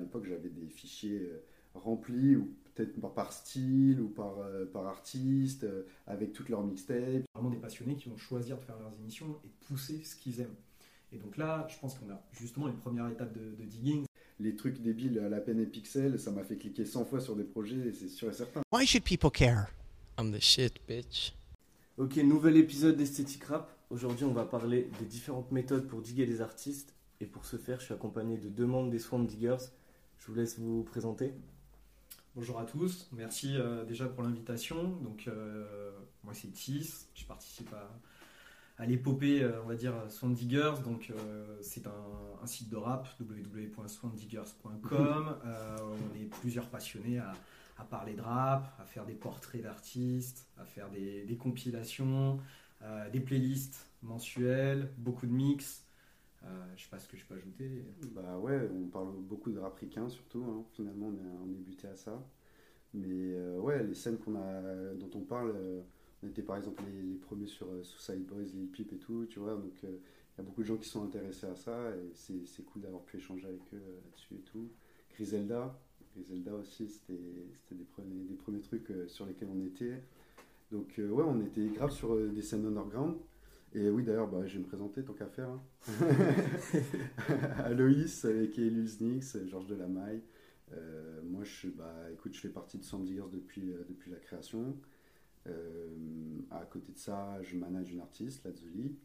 l'époque, j'avais des fichiers euh, remplis, ou peut-être par- style, ou par, euh, par artiste, euh, avec toutes leurs mixtapes. Vraiment des passionnés qui vont choisir de faire leurs émissions et de pousser ce qu'ils aiment. Et donc là, je pense qu'on a justement une première étape de, de digging. Les trucs débiles à la peine et pixels, ça m'a fait cliquer 100 fois sur des projets, c'est sûr et certain. Why should people care? I'm the shit, bitch. Ok, nouvel épisode d'Esthétique Rap. Aujourd'hui, on va parler des différentes méthodes pour diguer les artistes. Et pour ce faire, je suis accompagné de deux membres des Swamp Diggers. Je vous laisse vous présenter. Bonjour à tous, merci euh, déjà pour l'invitation. Donc euh, moi c'est Tis, je participe à, à l'épopée, euh, on va dire, Swamp Diggers. Donc c'est un, un site de rap, www.swampdiggers.com. Euh, on est plusieurs passionnés à, à parler de rap, à faire des portraits d'artistes, à faire des, des compilations, des playlists mensuelles, beaucoup de mix. Euh, je sais pas ce que je peux ajouter. Bah ouais, on parle beaucoup de rap surtout, hein. finalement on est, on buté à ça. Mais euh, ouais, les scènes qu'on a, dont on parle, euh, on était par exemple les, les premiers sur Suicide Boys, Lil Peep et tout, tu vois, donc il y a beaucoup de gens qui sont intéressés à ça et c'est cool d'avoir pu échanger avec eux là-dessus et tout. Griselda, Griselda aussi, c'était des premiers, trucs sur lesquels on était. Donc ouais, on était grave sur des scènes underground. Et oui, d'ailleurs, bah, je vais me présenter tant qu'à faire. hein. Aloïs avec Lil Snix, Georges Delamaille. Euh, moi, je, bah, écoute, je fais partie de Sound Diggers depuis, euh, depuis la création. Euh, à côté de ça, je manage une artiste, Lazuli.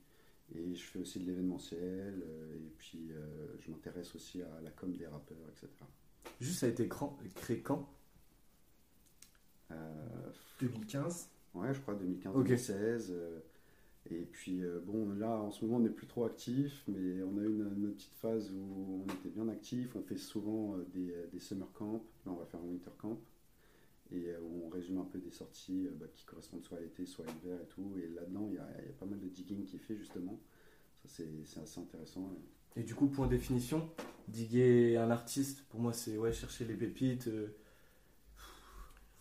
Et je fais aussi de l'événementiel. euh, et puis, euh, je m'intéresse aussi à la com des rappeurs, etc. Juste, ça a été cran- créé quand? Euh, 2015. Ouais, je crois 2015, Ok. 2016. euh, et puis, euh, bon, là, en ce moment, on n'est plus trop actif, mais on a eu une, une petite phase où on était bien actif. On fait souvent euh, des, des summer camps. Là, on va faire un winter camp. Et euh, où on résume un peu des sorties euh, bah, qui correspondent soit à l'été, soit à l'hiver et tout. Et là-dedans, il y a, il y a pas mal de digging qui est fait, justement. Ça, c'est c'est assez intéressant. Et du coup, point définition, diguer un artiste, pour moi, c'est ouais, chercher les pépites. euh,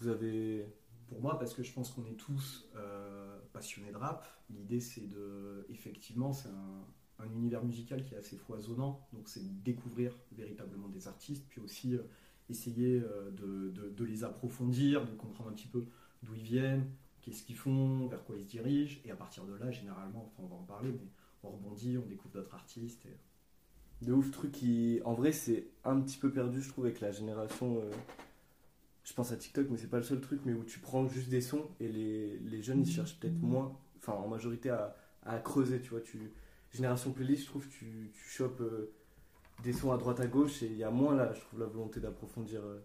Vous avez. Pour moi, parce que je pense qu'on est tous euh, passionnés de rap, l'idée c'est de. Effectivement, c'est un, un univers musical qui est assez foisonnant, donc c'est de découvrir véritablement des artistes, puis aussi euh, essayer euh, de, les approfondir, de comprendre un petit peu d'où ils viennent, qu'est-ce qu'ils font, vers quoi ils se dirigent, et à partir de là, généralement, enfin, on va en parler, mais on rebondit, on découvre d'autres artistes. De ouf truc qui. En vrai, c'est un petit peu perdu, je trouve, avec la génération. euh, Je pense à TikTok, mais c'est pas le seul truc, mais où tu prends juste des sons et les, les jeunes ils cherchent peut-être moins, enfin en majorité à, à creuser, tu vois. Tu... Génération playlist, je trouve, tu, tu chopes euh, des sons à droite à gauche et il y a moins là, je trouve, la volonté d'approfondir euh,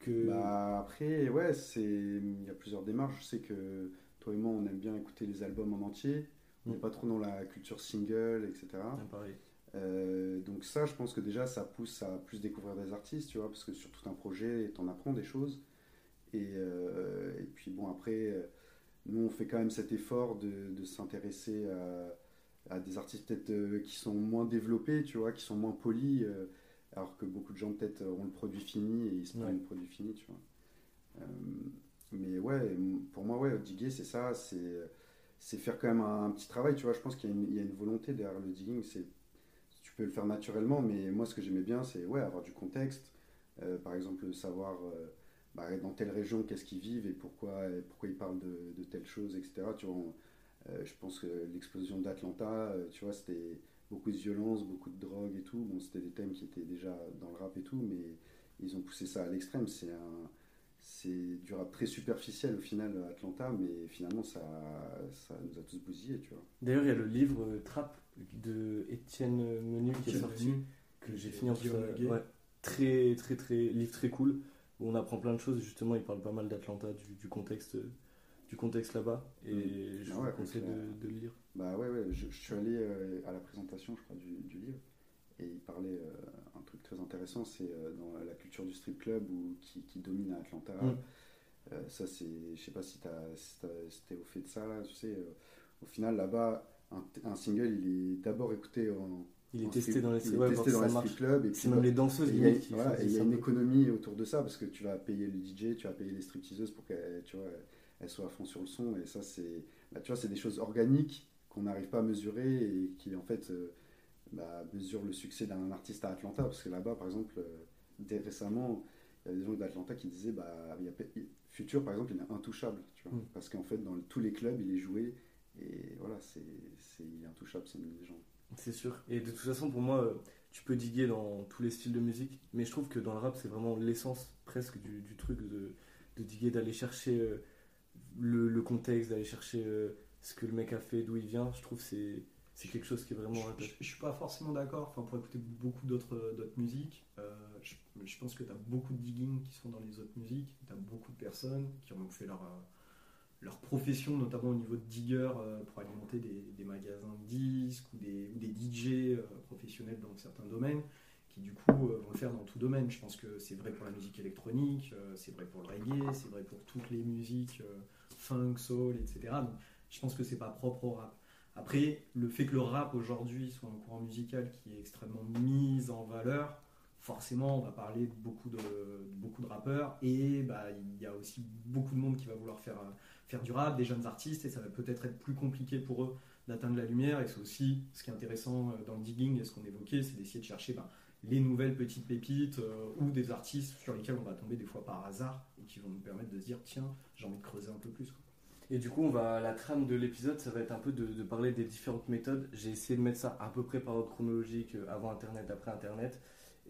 que. Bah, après, ouais, c'est il y a plusieurs démarches. Je sais que toi et moi, on aime bien écouter les albums en entier. On n'est Mm. pas trop dans la culture single, etc. Ah, pareil. Euh, donc ça, je pense que déjà, ça pousse à plus découvrir des artistes, tu vois, parce que sur tout un projet, t'en apprends des choses. Et, euh, et puis bon, après, euh, nous, on fait quand même cet effort de, de s'intéresser à, à des artistes peut-être qui sont moins développés, tu vois, qui sont moins polis, euh, alors que beaucoup de gens peut-être ont le produit fini et ils se prennent Ouais. le produit fini, tu vois. Mais ouais, pour moi, ouais, diguer, c'est ça, c'est faire quand même un, un petit travail, tu vois. Je pense qu'il y, a une- il y a une volonté derrière le digging, c'est peux le faire naturellement, mais moi, ce que j'aimais bien, c'est ouais, avoir du contexte. Euh, par exemple, savoir euh, bah, dans telle région, qu'est-ce qu'ils vivent et pourquoi, et pourquoi ils parlent de, de telle chose, etc. Tu vois, euh, je pense que l'explosion d'Atlanta, tu vois, c'était beaucoup de violence, beaucoup de drogue et tout. Bon, c'était des thèmes qui étaient déjà dans le rap et tout, mais ils ont poussé ça à l'extrême. C'est un, c'est du rap très superficiel au final, Atlanta, mais finalement, ça, ça nous a tous bousillés, tu vois. D'ailleurs, il y a le livre euh, Trap de Étienne Menu qui est sorti. Menu, que j'ai fini en plus. Euh, ouais, très, très, très, livre très cool où on apprend plein de choses. Justement, il parle pas mal d'Atlanta, du, du contexte, du contexte là-bas. Et je Ah vous conseille de, de lire. Bah ouais, ouais, je, je suis allé euh, à la présentation, je crois, du, du livre, et il parlait euh, un truc très intéressant, c'est euh, dans la culture du strip club ou qui, qui domine à Atlanta. Mm. Euh, ça, c'est, je sais pas si t'as, si au fait de ça, là, tu sais, euh, au final, là-bas, un, un single, il est d'abord écouté en, Il est en testé strip- dans les, il est ouais, testé voir dans si ça les strip clubs, C'est même les danseuses il y a, voilà, il y a une économie autour de ça parce que tu vas payer le DJ, tu vas payer les stripteaseuses pour qu'elles tu elles soient à fond sur le son. Et ça, c'est bah, tu vois, c'est des choses organiques qu'on n'arrive pas à mesurer et qui, en fait, euh, bah, mesurent le succès d'un artiste à Atlanta. Parce que là-bas, par exemple, euh, dès récemment, il y a des gens d'Atlanta qui disaient bah, il y a, Futur, par exemple, il est intouchable. Tu vois, Mm. Parce qu'en fait, dans tous les clubs, il est joué. Et voilà, c'est, c'est, il est intouchable, c'est une légende. C'est sûr. Et de toute façon, pour moi, euh, tu peux diguer dans tous les styles de musique, mais je trouve que dans le rap, c'est vraiment l'essence presque du, du truc de, de diguer, d'aller chercher euh, le, le contexte, d'aller chercher ce que le mec a fait, d'où il vient. Je trouve que c'est c'est quelque chose qui est vraiment Je, je- je suis pas forcément d'accord. Enfin, pour écouter beaucoup d'autres d'autres musiques, euh, je, je pense que tu as beaucoup de digging qui sont dans les autres musiques. Tu as beaucoup de personnes qui ont fait leur, euh, leur profession, notamment au niveau de digger, euh, pour alimenter des, des magasins de disques ou des, ou des DJ euh, professionnels dans certains domaines, qui du coup euh, vont le faire dans tout domaine. Je pense que c'est vrai pour la musique électronique, euh, c'est vrai pour le reggae, c'est vrai pour toutes les musiques euh, funk, soul, etc. Donc, je pense que c'est pas propre au rap. Après, le fait que le rap aujourd'hui soit un courant musical qui est extrêmement mis en valeur, forcément, on va parler de beaucoup de, rappeurs et bah, il y a aussi beaucoup de monde qui va vouloir faire, euh, faire du rap, des jeunes artistes, et ça va peut-être être plus compliqué pour eux d'atteindre la lumière. Et c'est aussi ce qui est intéressant euh, dans le digging et ce qu'on évoquait, c'est d'essayer de chercher ben, les nouvelles petites pépites euh, ou des artistes sur lesquels on va tomber des fois par hasard et qui vont nous permettre de se dire tiens, j'ai envie de creuser un peu plus. Et du coup, on va, la trame de l'épisode, ça va être un peu de, de parler des différentes méthodes. J'ai essayé de mettre ça à peu près par ordre chronologique, euh, avant Internet, après Internet.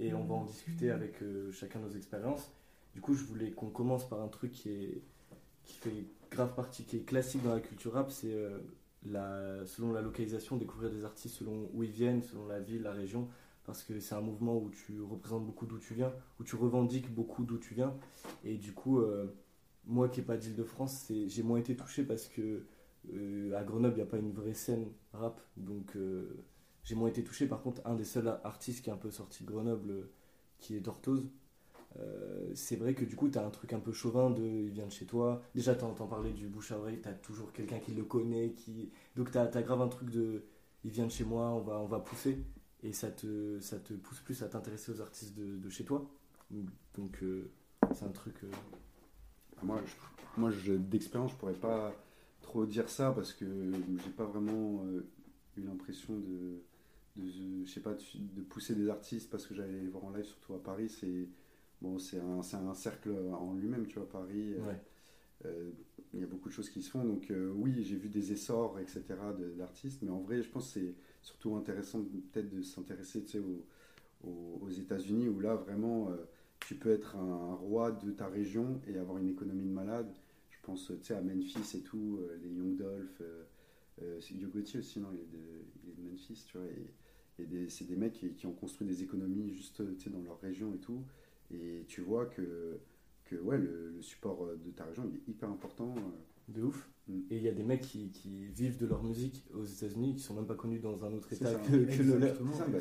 Et on va en discuter avec euh, chacun nos expériences. Du coup, je voulais qu'on commence par un truc qui, est, qui fait grave partie, qui est classique dans la culture rap. C'est euh, la, selon la localisation, découvrir des artistes selon où ils viennent, selon la ville, la région. Parce que c'est un mouvement où tu représentes beaucoup d'où tu viens, où tu revendiques beaucoup d'où tu viens. Et du coup, euh, moi qui n'ai pas d'Île-de-France, j'ai moins été touché parce que euh, à Grenoble, il n'y a pas une vraie scène rap. Donc euh, j'ai moins été touché. Par contre, un des seuls artistes qui est un peu sorti de Grenoble, euh, qui est Dortose, c'est vrai que du coup, tu as un truc un peu chauvin de il vient de chez toi. Déjà, tu entends parler du bouche à oreille, tu as toujours quelqu'un qui le connaît. qui Donc tu as, grave un truc de il vient de chez moi, on va, on va pousser. Et ça te, ça te pousse plus à t'intéresser aux artistes de, de chez toi. Donc c'est un truc. Moi, je- moi je- d'expérience, je pourrais pas trop dire ça parce que j'ai pas vraiment euh, eu l'impression de, de, je sais pas, de, de pousser des artistes parce que j'allais les voir en live, surtout à Paris. C'est bon, c'est un, c'est un cercle en lui-même, tu vois, Paris. euh, ouais. euh, il y a beaucoup de choses qui se font. Donc euh, oui, j'ai vu des essors, etc. d'artistes, mais en vrai, je pense que c'est surtout intéressant peut-être de s'intéresser tu sais, aux, aux- aux États-Unis où là, vraiment, euh, tu peux être un roi de ta région et avoir une économie de malade. Je pense tu sais, à Memphis et tout, euh, les Young Dolph, euh, euh, c'est Yo Gotti aussi, non, il est de, il est de Memphis, tu vois. Et, c'est des mecs qui, qui ont construit des économies juste tu sais, dans leur région et tout. Et tu vois que, que ouais, le, le support euh, de ta région il est hyper important. euh. De ouf. Mm. Et il y a des mecs qui, qui vivent de leur musique aux États-Unis qui sont même pas connus dans un autre état ça. que, que le leur. Bah.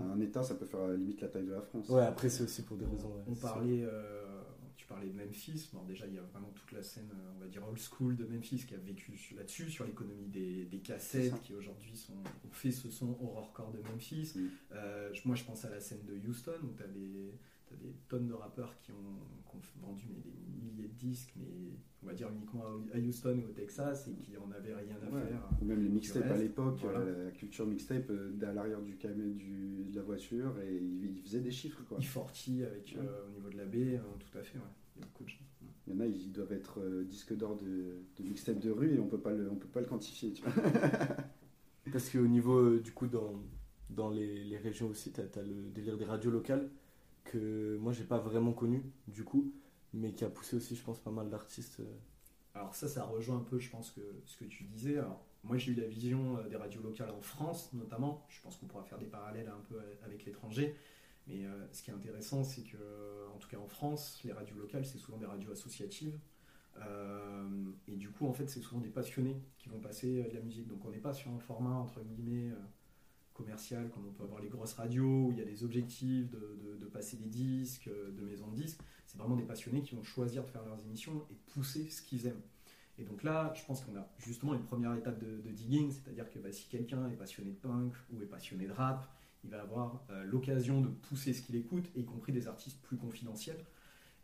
Un État, ça peut faire à la limite la taille de la France. Ouais, après c'est aussi pour des raisons. ouais, On parlait, euh, tu parlais de Memphis. Bon, déjà, il y a vraiment toute la scène, euh, on va dire old school de Memphis qui a vécu là-dessus, sur l'économie des, cassettes qui aujourd'hui sont, ont fait ce son horrorcore de Memphis. Mm. Euh, moi, je pense à la scène de Houston où tu as des, t'as des tonnes de rappeurs qui ont, qui ont vendu mais, des milliers de disques, mais on va dire uniquement à, Houston et au Texas et qui en avaient rien à Ouais. faire. Ou même les mixtapes à l'époque, voilà. euh, la culture mixtape euh, à l'arrière du camion du, de la voiture et ils il faisaient des chiffres quoi. E40 avec Ouais. euh, au niveau de la baie, euh, tout à fait. ouais. Il y a beaucoup de gens. Il y en a, ils doivent être euh, disques d'or de, de mixtape de rue et on peut pas le, on peut pas le quantifier. Tu vois. Parce qu'au niveau, euh, du coup, dans, dans les, les régions aussi, tu as, le délire des radios locales que moi j'ai pas vraiment connu, du coup, mais qui a poussé aussi, je pense, pas mal d'artistes. euh. Alors ça, ça rejoint un peu, je pense, que ce que tu disais. Alors, moi, j'ai eu la vision euh, des radios locales en France, notamment. Je pense qu'on pourra faire des parallèles un peu avec l'étranger. Mais euh, ce qui est intéressant, c'est que, en tout cas en France, les radios locales, c'est souvent des radios associatives. Euh, et du coup, en fait, c'est souvent des passionnés qui vont passer euh, de la musique. Donc, on n'est pas sur un format, entre guillemets, euh, commercial, comme on peut avoir les grosses radios, où il y a des objectifs de, de- passer des disques, euh, de maisons de disques. C'est vraiment des passionnés qui vont choisir de faire leurs émissions et pousser ce qu'ils aiment. Et donc là, je pense qu'on a justement une première étape de, de digging, c'est-à-dire que bah, si quelqu'un est passionné de punk ou est passionné de rap, il va avoir euh, l'occasion de pousser ce qu'il écoute, y compris des artistes plus confidentiels.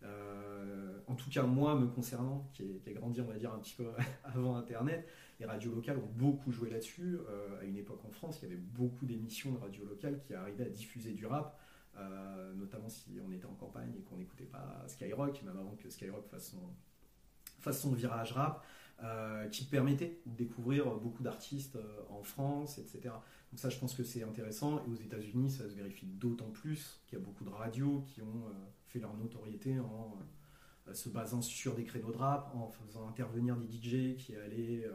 Euh, en tout cas, moi, me concernant, qui ai, qui ai grandi, on va dire, un petit peu avant Internet, les radios locales ont beaucoup joué là-dessus. Euh, à une époque en France, il y avait beaucoup d'émissions de radios locales qui arrivaient à diffuser du rap euh, notamment si on était en campagne et qu'on n'écoutait pas Skyrock, même avant que Skyrock fasse son, virage rap, qui permettait de découvrir beaucoup d'artistes en France, etc. Donc ça, je pense que c'est intéressant. Et aux États-Unis, ça se vérifie d'autant plus qu'il y a beaucoup de radios qui ont leur notoriété en se basant sur des créneaux de rap, en faisant intervenir des DJ qui allaient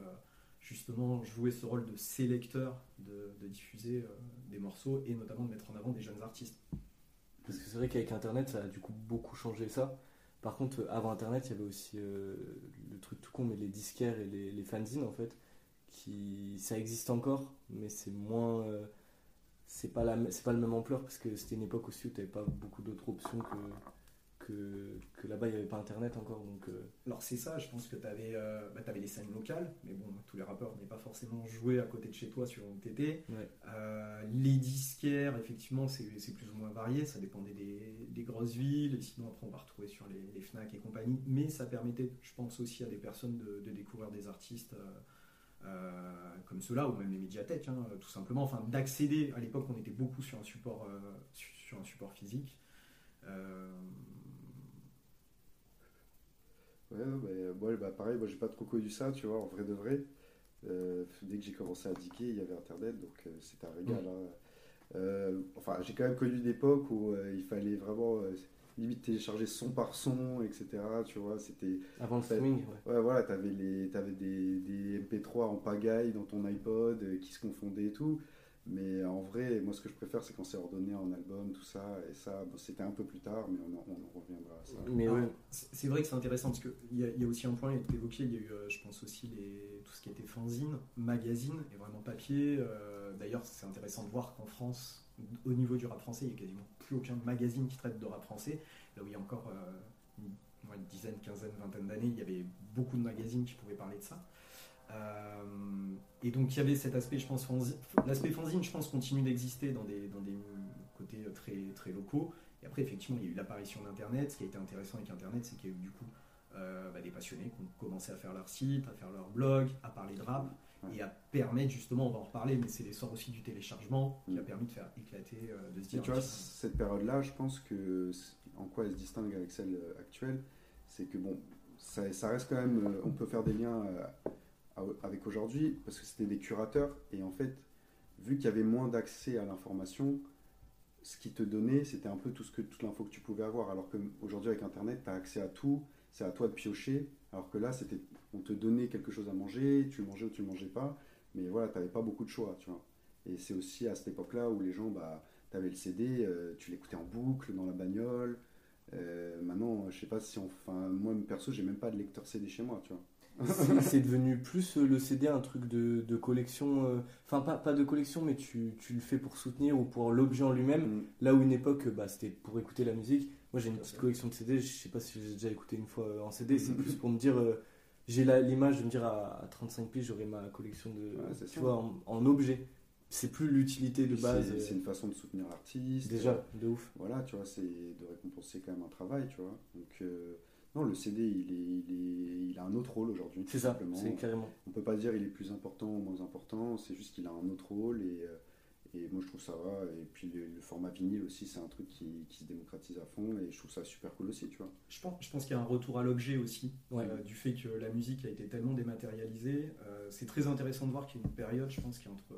justement jouer ce rôle de sélecteur, de, diffuser des morceaux et notamment de mettre en avant des jeunes artistes. Parce que c'est vrai qu'avec Internet, ça a du coup beaucoup changé ça. Par contre, avant Internet, il y avait aussi euh, le truc tout con, mais les disquaires et les, fanzines, en fait, qui ça existe encore, mais c'est moins. Euh, c'est pas, la, pas le même ampleur, parce que c'était une époque aussi où tu n'avais pas beaucoup d'autres options que, que, là-bas, il n'y avait pas Internet encore. Donc, euh. Alors c'est ça, je pense que tu avais, euh, bah, avais, les scènes locales, mais bon, tous les rappeurs n'aient pas forcément joué à côté de chez toi sur OTT. Euh, les disquaires, effectivement, c'est plus ou moins varié, ça dépendait des, grosses villes, et sinon après on va retrouver sur les, FNAC et compagnie, mais ça permettait, je pense aussi à des personnes de, découvrir des artistes. Comme ceux-là, ou même les médiathèques, hein, tout simplement, enfin d'accéder. À l'époque, on était beaucoup sur un support, sur un support physique. Ouais, bah, pareil, moi j'ai pas trop connu ça, tu vois, en vrai de vrai. Euh, dès que j'ai commencé à diguer, il y avait Internet, donc euh, c'était un régal. Hein. Euh, enfin, j'ai quand même connu une époque où il fallait vraiment limite télécharger son par son, etc. Tu vois, c'était. Avant le streaming, ouais. Ouais, voilà, t'avais, les, avais des, des, MP3 en pagaille dans ton iPod qui se confondaient et tout. Mais en vrai, moi, ce que je préfère, c'est quand c'est ordonné en album, tout ça. Et ça, c'était un peu plus tard, mais on en, reviendra à ça. Mais ouais. C'est vrai que c'est intéressant parce qu'il y, a, y a aussi un point évoqué. Il y a eu, euh, je pense aussi, les, tout ce qui était fanzine, magazine et vraiment papier. Euh, d'ailleurs, c'est intéressant de voir qu'en France, au niveau du rap français, il n'y a quasiment plus aucun magazine qui traite de rap français. Là où il y a encore euh, une, une, dizaine, quinzaine, vingtaine d'années, il y avait beaucoup de magazines qui pouvaient parler de ça. Euh, et donc il y avait cet aspect, je pense, l'aspect fanzine, je pense, continue d'exister dans des, dans des côtés très, très locaux. Et après, effectivement, il y a eu l'apparition d'Internet. Ce qui a été intéressant avec Internet, c'est qu'il y a eu du coup euh, bah, des passionnés qui ont commencé à faire leur site, à faire leur blog, à parler de rap et à permettre justement, on va en reparler, mais c'est l'essor aussi du téléchargement qui a permis de faire éclater, euh, de se dire. tu vois, cette période-là, je pense que en quoi elle se distingue avec celle actuelle, c'est que bon, ça, ça, reste quand même, on peut faire des liens avec aujourd'hui, parce que c'était des curateurs, et en fait, vu qu'il y avait moins d'accès à l'information, ce qui te donnait, c'était un peu tout ce que, toute l'info que tu pouvais avoir. Alors qu'aujourd'hui, avec Internet, tu as accès à tout, c'est à toi de piocher. Alors que là, c'était, on te donnait quelque chose à manger, tu mangeais ou tu le mangeais pas, mais voilà, tu n'avais pas beaucoup de choix, tu vois. Et c'est aussi à cette époque-là où les gens, bah, tu avais le CD, euh, tu l'écoutais en boucle, dans la bagnole. Euh, maintenant, je sais pas si, enfin, moi, perso, j'ai même pas de lecteur CD chez moi, tu vois c'est devenu plus euh, le CD un truc de, de collection, euh, enfin pas, pas de collection, mais tu, tu, le fais pour soutenir ou pour l'objet en lui-même. Mm. Là où une époque, bah, c'était pour écouter la musique. Moi j'ai une petite collection de CD, je sais pas si j'ai déjà écouté une fois euh, en CD, c'est plus pour me dire, j'ai l'image de me dire à, 35 pieds j'aurai ma collection de, tu vois, en, objet. C'est plus l'utilité de base. C'est une façon de soutenir l'artiste. Déjà, de ouf. Voilà, tu vois, c'est de récompenser quand même un travail, tu vois. Donc non, le CD, il, est, il, a un autre rôle aujourd'hui. C'est ça, c'est carrément. On peut pas dire il est plus important ou moins important, c'est juste qu'il a un autre rôle et, euh, et, moi je trouve ça va. Et puis le, format vinyle aussi, c'est un truc qui, qui, se démocratise à fond et je trouve ça super cool aussi, tu vois. Je pense, je pense qu'il y a un retour à l'objet aussi, euh, du fait que la musique a été tellement dématérialisée. Euh, c'est très intéressant de voir qu'il y a une période, je pense, qui est entre,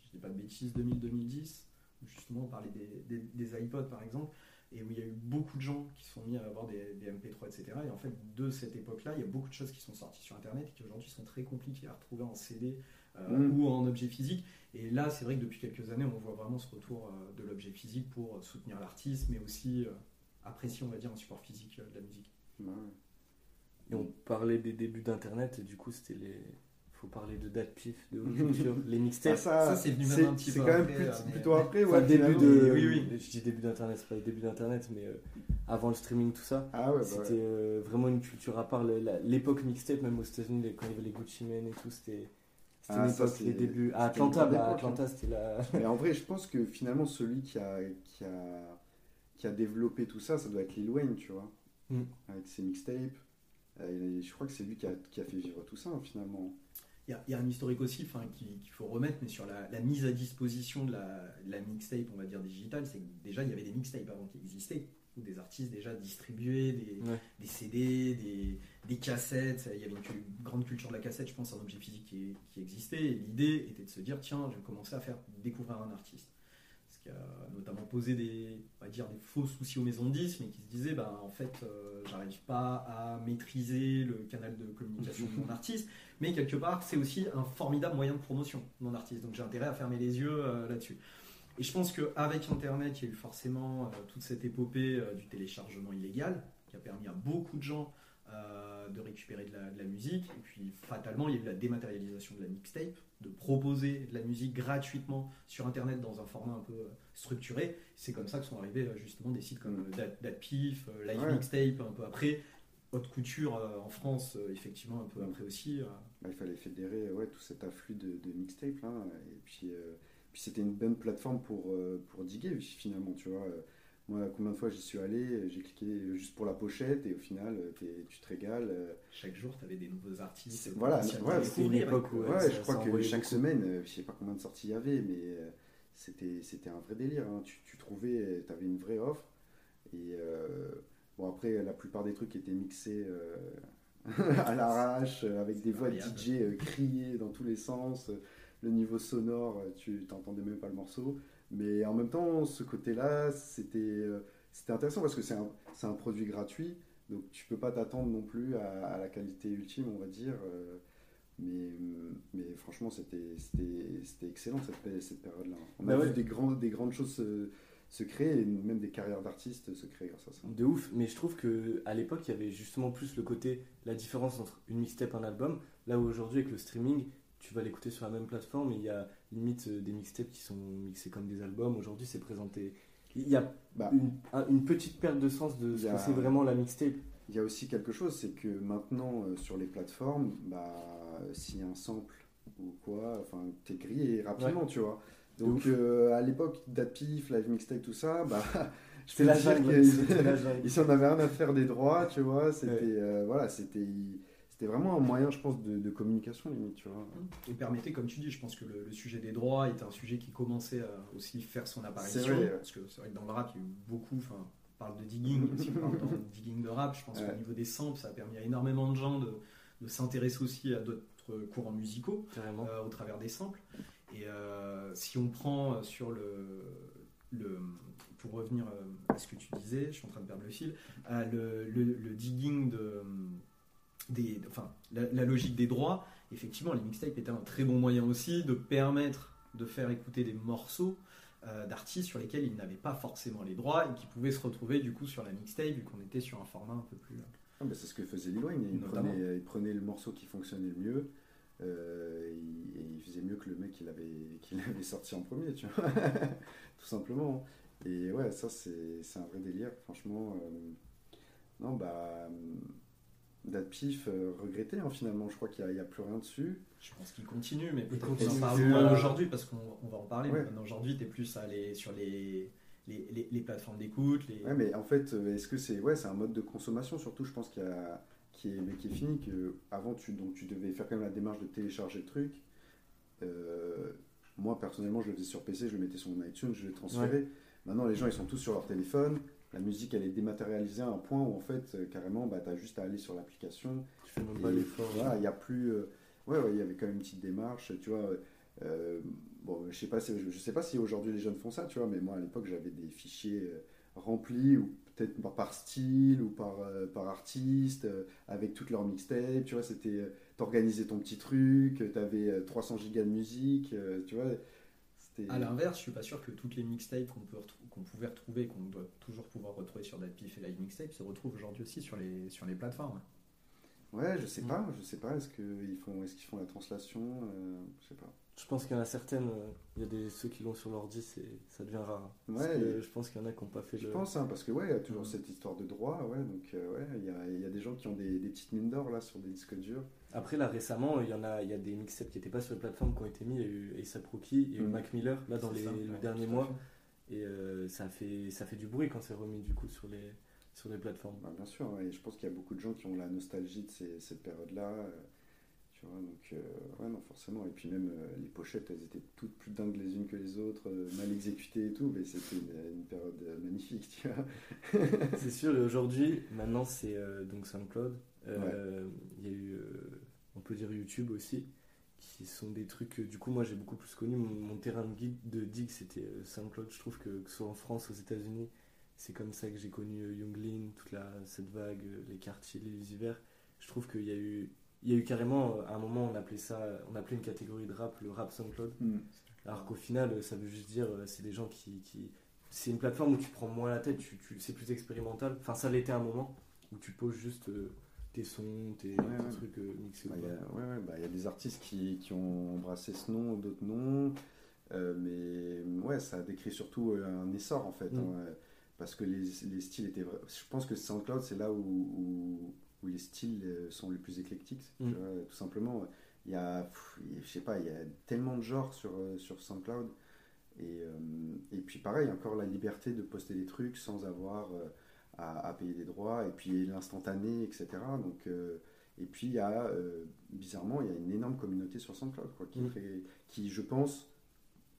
si je dis pas de bêtises, 2000-2010, justement on parlait des, des, des iPods par exemple et où il y a eu beaucoup de gens qui sont mis à avoir des, MP3, etc. Et en fait, de cette époque-là, il y a beaucoup de choses qui sont sorties sur Internet et qui aujourd'hui sont très compliquées à retrouver en CD euh, mm. ou en objet physique. Et là, c'est vrai que depuis quelques années, on voit vraiment ce retour euh, de l'objet physique pour soutenir l'artiste, mais aussi euh, apprécier, on va dire, un support physique de la musique. Et on parlait des débuts d'Internet, et du coup, c'était les faut parler de date pif, de les mixtapes. Ah, ça, c'est venu même un petit peu quand même plutôt après. Ouais, début de, oui, oui. Je dis début d'internet, c'est pas le début d'internet, mais euh, avant le streaming, tout ça. Ah ouais, c'était euh, vraiment une culture à part. L'époque mixtape, même aux États-Unis, quand il y avait les Gucci Mane et tout, c'était. C'était ah, une époque, les débuts. À Atlanta, bah, Atlanta c'était la. Mais en vrai, je pense que finalement, celui qui a, qui a, qui a développé tout ça, ça doit être Lil Wayne, tu vois. Mm. Avec ses mixtapes. Euh, je crois que c'est lui qui a, qui a, fait vivre tout ça, finalement. Il y, a- il y a un historique aussi enfin, qui- qu'il faut remettre, mais sur la, la mise à disposition de la, de la mixtape, on va dire digitale, c'est que déjà il y avait des mixtapes avant qui existaient, des artistes déjà distribuaient des, Ouais. des CD, des, des cassettes. Il y avait une cu- grande culture de la cassette, je pense, un objet physique qui, qui existait. Et l'idée était de se dire tiens, je vais commencer à faire découvrir un artiste. Ce qui a notamment posé des, on va dire, des faux soucis aux maisons de disques, mais qui se disaient bah, en fait, euh, j'arrive pas à maîtriser le canal de communication de mon artiste. Mais quelque part, c'est aussi un formidable moyen de promotion de mon artiste. Donc j'ai intérêt à fermer les yeux euh, là-dessus. Et je pense qu'avec Internet, il y a eu forcément euh, toute cette épopée euh, du téléchargement illégal qui a permis à beaucoup de gens euh, de récupérer de la, de la musique. Et puis fatalement, il y a eu la dématérialisation de la mixtape, de proposer de la musique gratuitement sur Internet dans un format un peu structuré. C'est comme ça que sont arrivés justement des sites comme Dat- Datpif, Live Ouais. Mixtape un peu après. Haute couture en France, effectivement, un peu après aussi. Bah, il fallait fédérer ouais, tout cet afflux de, de mixtapes là. Et puis, euh, puis c'était une bonne plateforme pour, euh, pour diguer finalement, tu vois. Moi, combien de fois j'y suis allé, j'ai cliqué juste pour la pochette et au final, euh, t'es- tu te régales. euh. Chaque jour, tu avais des nouveaux artistes. Voilà, ouais, c'était une époque où, Ouais, ça- je crois que chaque beaucoup. semaine, je sais pas combien de sorties il y avait, mais c'était c'était un vrai délire. hein. Tu, tu trouvais, tu avais une vraie offre. Et euh, bon, après, la plupart des trucs étaient mixés euh, à l'arrache, avec des voix de variable. DJ euh, criées dans tous les sens. Le niveau sonore, euh, tu t'entendais même pas le morceau. Mais en même temps, ce côté-là, c'était euh, c'était intéressant parce que c'est un, un produit gratuit. Donc tu peux pas t'attendre non plus à, à la qualité ultime, on va dire. euh, mais, mais franchement, c'était excellent cette, pé- cette période-là. On a Bah vu des, grands, des grandes choses se, se créer, et même des carrières d'artistes se créer grâce à ça. De ouf, mais je trouve que à l'époque il y avait justement plus le côté, la différence entre une mixtape et un album. Là où aujourd'hui avec le streaming, tu vas l'écouter sur la même plateforme et il y a limite euh, des mixtapes qui sont mixés comme des albums. Aujourd'hui c'est présenté. Il y a Bah, une, un- une petite perte de sens de ce a- que c'est vraiment la mixtape. Il y a aussi quelque chose, c'est que maintenant euh, sur les plateformes, bah, s'il y a un sample ou quoi, enfin, t'es grillé rapidement, tu vois. Donc euh, à l'époque, Datpif, Live Mixtape, tout ça, bah, je peux la dire. Ils en avaient rien à faire des droits, tu vois. C'était euh, voilà, c'était c'était vraiment un moyen, je pense, de, de communication limite, tu vois. Et permettez, comme tu dis, je pense que le, le sujet des droits est un sujet qui commençait à aussi faire son apparition. Vrai. Parce que c'est vrai que dans le rap, il y a eu beaucoup. Enfin, on parle de digging, si on parle le digging de rap, je pense Ouais. qu'au niveau des samples, ça a permis à énormément de gens de, de s'intéresser aussi à d'autres courants musicaux euh, au travers des samples. Et euh, si on prend euh, sur le, le pour revenir à ce que tu disais, je suis en train de perdre le fil, le- le digging de des, enfin la, la logique des droits, effectivement, les mixtapes étaient un très bon moyen aussi de permettre de faire écouter des morceaux euh, d'artistes sur lesquels ils n'avaient pas forcément les droits et qui pouvaient se retrouver du coup sur la mixtape vu qu'on était sur un format un peu plus. Ah, bah, c'est ce que faisait Lil Wayne. Il prenait, il prenait le morceau qui fonctionnait le mieux. euh, et il faisait mieux que le mec qu'il avait, qu'il avait sorti en premier, tu vois. Tout simplement. Et ouais, ça, c'est c'est un vrai délire, franchement. euh, non, bah. Datpif, euh, regretté, hein, finalement. Je crois qu'il n'y a, plus rien dessus. Je pense qu'il continue, mais peut-être continue, qu'on en parle moins aujourd'hui parce qu'on on va en parler. Ouais. mais Maintenant, aujourd'hui, tu es plus allé sur les, les, les- les plateformes d'écoute. Les... Ouais, mais en fait, euh, est-ce que c'est ouais, c'est un mode de consommation surtout, je pense qu'il y a qui est mais qui est fini que avant tu donc tu devais faire quand même la démarche de télécharger le truc. Euh, moi personnellement, je le faisais sur PC, je le mettais sur mon iTunes, je le transférais. Maintenant, les gens ils sont tous sur leur téléphone. La musique elle est dématérialisée à un point où en fait euh, carrément bah, tu as juste à aller sur l'application Tu fais même et pas l'effort. Voilà, il n'y a plus. euh, ouais, ouais, il y avait quand même une petite démarche, tu vois. euh, bon, je sais pas, si- je, je sais pas si aujourd'hui les jeunes font ça, tu vois, mais moi à l'époque j'avais des fichiers euh, remplis ou peut-être par, par style ou par, euh, par artiste euh, avec toutes leurs mixtapes, tu vois. C'était euh, t'organisais ton petit truc, tu avais 300 gigas de musique, euh, tu vois. C'était. À l'inverse, je suis pas sûr que toutes les mixtapes qu'on peut retrou- qu'on pouvait retrouver, qu'on doit toujours pouvoir retrouver sur Datpif et Live Mixtape, se retrouvent aujourd'hui aussi sur les, sur les plateformes. Ouais, je sais Mm. pas, je sais pas. Est-ce qu'ils font, est-ce qu'ils font la translation euh, Je sais pas. Je pense qu'il y en a certaines, euh, il y a des, ceux qui l'ont sur l'ordi, c'est- ça devient rare. Parce Ouais, que je pense qu'il y en a qui n'ont pas fait Je le. pense, hein, parce que ouais, il y a toujours Mm. cette histoire de droit, ouais, donc euh, ouais, il y a, il y a des gens qui ont des, des petites mines d'or là sur des disques durs. Après, là récemment, il y en a, il y a des mixtapes qui n'étaient pas sur les plateformes qui ont été mis. Il y a eu A$AP Rocky, il y a eu Mm. Mac Miller, là dans les, ça, le ouais, dernier tout à mois. fait. Et euh, ça, fait, ça fait du bruit quand c'est remis du coup sur les, sur les plateformes. Bah, bien sûr, et je pense qu'il y a beaucoup de gens qui ont la nostalgie de ces- cette période-là. euh, tu vois, donc, euh, ouais, non, forcément. Et puis même les pochettes, elles étaient toutes plus dingues les unes que les autres, mal exécutées et tout, mais c'était une, une période magnifique, tu vois. C'est sûr, et aujourd'hui, maintenant c'est donc SoundCloud. Il y a eu, on peut dire YouTube aussi, qui sont des trucs que du coup moi j'ai beaucoup plus connu. Mon, mon terrain de, guide, de dig c'était euh, SoundCloud. Je trouve que, que ce soit en France, aux États-Unis, c'est comme ça que j'ai connu euh, Younglin, toute la, cette vague, euh, les quartiers, les hivers. Je trouve qu'il y a eu. Il y a eu carrément, euh, à un moment, on appelait ça, on appelait une catégorie de rap le rap SoundCloud. Mm. Alors qu'au final, euh, ça veut juste dire, euh, c'est des gens qui, qui- C'est une plateforme où tu prends moins la tête, tu, tu- c'est plus expérimental. Enfin, ça l'était un moment, où tu poses juste euh, tes sons, tes, Ouais, tes trucs euh, mixés. Bah, ou Il pas. ouais, bah, il y a des artistes qui, qui ont embrassé ce nom, d'autres non. Euh, mais ouais, ça décrit surtout euh, un essor en fait. Mm. hein, parce que les, les styles étaient. Je pense que SoundCloud, c'est là où, où, où les styles sont les plus éclectiques. tu Mm. vois, tout simplement. Il y a, pff, il je sais pas, il y a tellement de genres sur, sur SoundCloud. Et, euh, et puis pareil, encore la liberté de poster des trucs sans avoir euh, à, à payer des droits. Et puis l'instantané, etc. Donc. euh, et puis il y a, euh, bizarrement, il y a une énorme communauté sur SoundCloud, quoi, qui, Mm. fait- qui, je pense,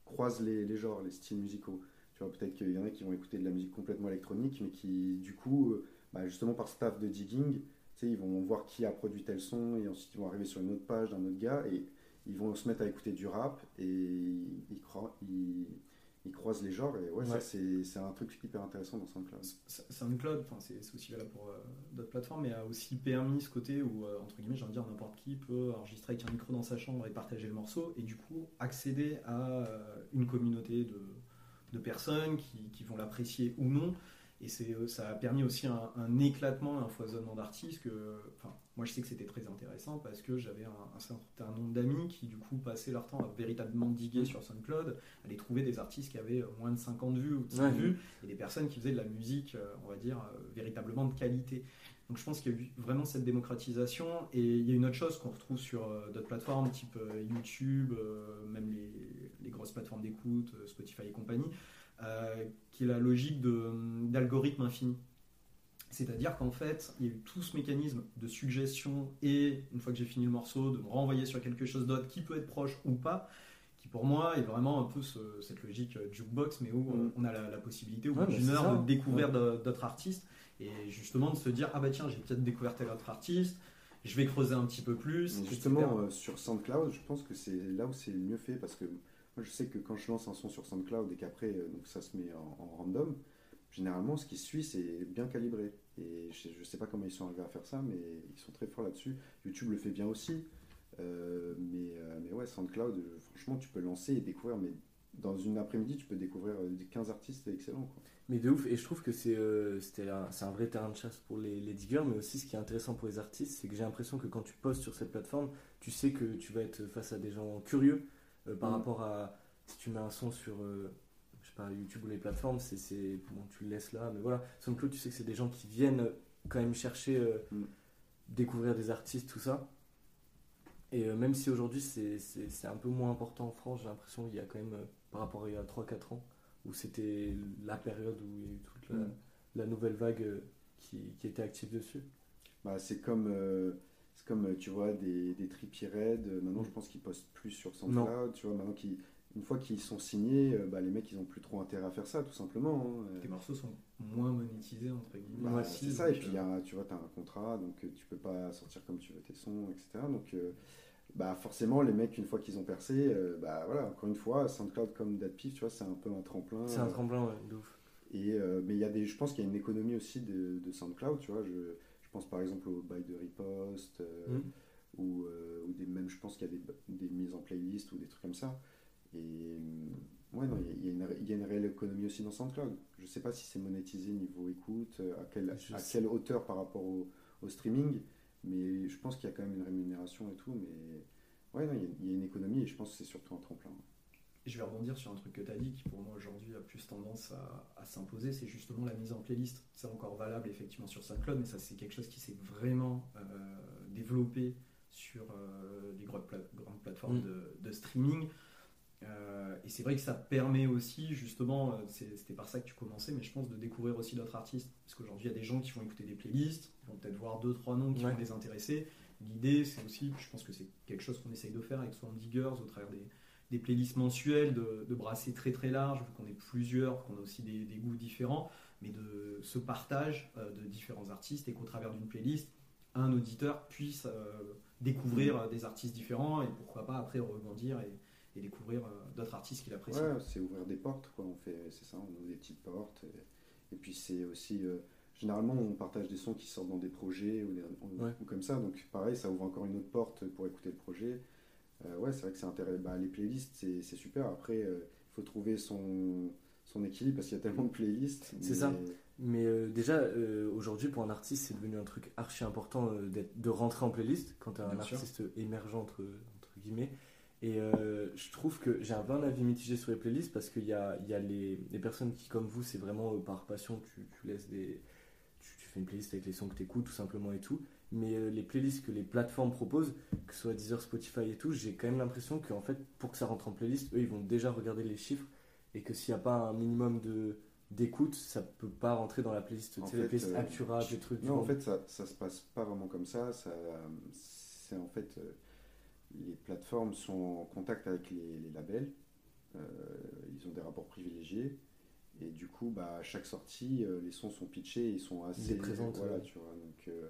croise les, les genres, les styles musicaux. Tu vois, peut-être qu'il y en a qui vont écouter de la musique complètement électronique, mais qui, du coup, euh, bah, justement par staff de digging, ils vont voir qui a produit tel son, et ensuite ils vont arriver sur une autre page d'un autre gars, et ils vont se mettre à écouter du rap, et ils, croi- ils, ils croisent les genres, et ouais, ça Ouais. c'est c'est un truc hyper intéressant dans SoundCloud. SoundCloud, c'est aussi valable pour euh, d'autres plateformes, mais a aussi permis ce côté où, euh, entre guillemets, j'ai envie de dire, n'importe qui peut enregistrer avec un micro dans sa chambre et partager le morceau, et du coup accéder à euh, une communauté de, de personnes qui, qui vont l'apprécier ou non. Et ça a permis aussi un, un éclatement, un foisonnement d'artistes que, enfin, moi je sais que c'était très intéressant parce que j'avais un, un certain nombre d'amis qui du coup passaient leur temps à véritablement diguer sur SoundCloud, aller trouver des artistes qui avaient moins de 50 vues ou de 100 Ouais. vues, et des personnes qui faisaient de la musique, euh, on va dire, euh, véritablement de qualité. Donc je pense qu'il y a eu vraiment cette démocratisation, et il y a une autre chose qu'on retrouve sur euh, d'autres plateformes, type euh, YouTube, euh, même les, les grosses plateformes d'écoute, Spotify et compagnie, qui est la logique de- d'algorithme infini. C'est-à-dire qu'en fait, il y a eu tout ce mécanisme de suggestion et, une fois que j'ai fini le morceau, de me renvoyer sur quelque chose d'autre qui peut être proche ou pas, qui pour moi est vraiment un peu ce- cette logique euh, jukebox, mais où euh, Mm. on a la, la possibilité au bout bah, d'une heure ça. de découvrir Ouais. d'autres artistes et justement de se dire ah bah tiens j'ai peut-être découvert tel autre artiste, je vais creuser un petit peu plus. Mais justement, euh, sur SoundCloud, je pense que c'est là où c'est le mieux fait parce que moi je sais que quand je lance un son sur SoundCloud et qu'après donc ça se met en, en random, généralement ce qui suit c'est bien calibré. Et je, je sais pas comment ils sont arrivés à faire ça, mais ils sont très forts là-dessus. YouTube le fait bien aussi. Euh, mais, euh, mais ouais, SoundCloud, euh, franchement, tu peux lancer et découvrir. Mais dans une après-midi, tu peux découvrir euh, des 15 artistes excellents. Quoi. Mais de ouf, et je trouve que c'est un, un vrai terrain de chasse pour les, les diggers, mais aussi ce qui est intéressant pour les artistes, c'est que j'ai l'impression que quand tu postes sur cette plateforme, tu sais que tu vas être face à des gens curieux par Mm. rapport à si tu mets un son sur sais pas, YouTube ou les plateformes, c'est, c'est bon, tu le laisses là, mais voilà. SoundCloud, tu sais que c'est des gens qui viennent quand même chercher, euh, Mm. découvrir des artistes, tout ça. Et euh, même si aujourd'hui c'est, c'est, c'est un peu moins important en France, j'ai l'impression qu'il y a quand même, euh, par rapport à il y a 3-4 ans, où c'était la période où il y a eu toute la, Mm. la nouvelle vague qui, qui était active dessus. Bah, c'est comme, c'est comme tu vois, des, des Trippie Red. Maintenant, Mm. je pense qu'ils postent plus sur SoundCloud. Tu vois, maintenant qu'ils, une fois qu'ils sont signés, euh, bah, les mecs, ils ont plus trop intérêt à faire ça, tout simplement. hein. Euh, Tes morceaux sont moins monétisés entre guillemets. bah, c'est ça. Et puis, il y a, tu vois, tu as un contrat, donc euh, tu peux pas sortir comme tu veux tes sons, etc. Donc, euh, bah, forcément, les mecs, une fois qu'ils ont percé, euh, bah, voilà, encore une fois, SoundCloud comme DatPiff, tu vois, c'est un peu un tremplin. C'est un euh, tremplin, ouais, de ouf. Et, euh, mais il y a des, je pense qu'il y a une économie aussi de, de SoundCloud, tu vois. Je, je pense par exemple au bail de riposte, euh, Mm. ou, euh, ou des, même je pense qu'il y a des, des mises en playlist ou des trucs comme ça. Et euh, ouais, non, il y y, y a une réelle économie aussi dans SoundCloud. Je sais pas si c'est monétisé niveau écoute, euh, à, quelle, à quelle hauteur par rapport au, au streaming, mais je pense qu'il y a quand même une rémunération et tout. Mais ouais, non, il y a, il y a une économie et je pense que c'est surtout un tremplin. Et je vais rebondir sur un truc que tu as dit qui pour moi aujourd'hui a plus tendance à, à s'imposer, c'est justement la mise en playlist. C'est encore valable effectivement sur SoundCloud, mais ça c'est quelque chose qui s'est vraiment euh, développé sur euh, les grandes, pla- grandes plateformes Mm. de, de streaming. Euh, et c'est vrai que ça permet aussi, justement, euh, c'était par ça que tu commençais, mais je pense de découvrir aussi d'autres artistes. Parce qu'aujourd'hui, il y a des gens qui vont écouter des playlists, ils vont peut-être voir deux, trois noms qui Ouais. vont les intéresser, L'idée, c'est aussi, je pense que c'est quelque chose qu'on essaye de faire avec Swarm Diggers au travers des, des playlists mensuelles, de, de, brasser très très large, vu qu'on est plusieurs, qu'on a aussi des, des, goûts différents, mais de ce partage euh, de différents artistes et qu'au travers d'une playlist, un auditeur puisse euh, découvrir euh, des artistes différents et pourquoi pas après rebondir et, et découvrir euh, d'autres artistes qu'il apprécie. Ouais, c'est ouvrir des portes, quoi. On fait, c'est ça, on ouvre des petites portes. Et, et puis c'est aussi, euh, généralement, on partage des sons qui sortent dans des projets ou, des, ou- Ouais. ou comme ça. Donc pareil, ça ouvre encore une autre porte pour écouter le projet. Euh, ouais, c'est vrai que c'est intéressant. Bah, les playlists, c'est, c'est super. Après, il faut trouver son, son équilibre parce qu'il y a tellement de playlists. C'est mais- ça. Mais euh, déjà, euh, aujourd'hui, pour un artiste, c'est devenu un truc archi important euh, d'être- de rentrer en playlist quand tu es un sûr. artiste émergent, entre, entre guillemets. Et euh, je trouve que j'ai un peu un avis mitigé sur les playlists parce qu'il y a, y a les, les personnes qui, comme vous, c'est vraiment euh, par passion, tu, tu laisses des. Tu, tu fais une playlist avec les sons que tu écoutes, tout simplement et tout. Mais euh, les playlists que les plateformes proposent, que ce soit Deezer, Spotify et tout, j'ai quand même l'impression qu'en fait, pour que ça rentre en playlist, eux, ils vont déjà regarder les chiffres et que s'il n'y a pas un minimum de d'écoute, ça peut pas rentrer dans la playlist, tu sais, les playlists Actura, des trucs. du Non, en fait, ça, ça se passe pas vraiment comme ça. ça c'est en fait, les plateformes sont en contact avec les, les labels. Euh, ils ont des rapports privilégiés. Et du coup, bah, à chaque sortie, euh, les sons sont pitchés, ils sont assez. les présentent, Voilà, ouais. tu vois. Donc, euh,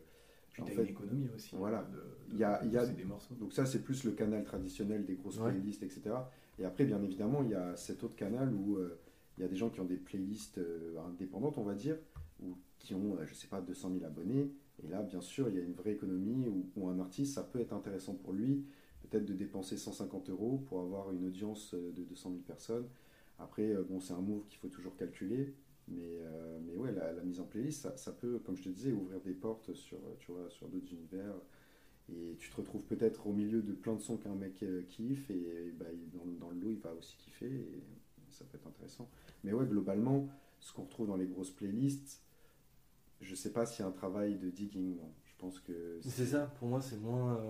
Puis En fait, une économie aussi. voilà. De, y a- de il y a- des morceaux. donc ça, c'est plus le canal traditionnel des grosses Ouais. playlists, etc. Et après, bien évidemment, il y a cet autre canal où euh, il y a des gens qui ont des playlists euh, indépendantes, on va dire, ou qui ont, euh, je sais pas, 200 000 abonnés. Et là, bien sûr, il y a une vraie économie où, où un artiste, ça peut être intéressant pour lui, peut-être de dépenser 150 euros pour avoir une audience euh, de 200 000 personnes. Après, euh, bon, c'est un move qu'il faut toujours calculer. Mais, euh, mais ouais, la, mise en playlist, ça, peut, comme je te disais, ouvrir des portes sur, sur d'autres univers. Et tu te retrouves peut-être au milieu de plein de sons qu'un mec kiffe et, bah, dans, le lot il va aussi kiffer et ça peut être intéressant. Mais ouais, globalement, ce qu'on retrouve dans les grosses playlists, je sais pas s'il y a un travail de digging. Je pense que C'est ça, pour moi, c'est moins,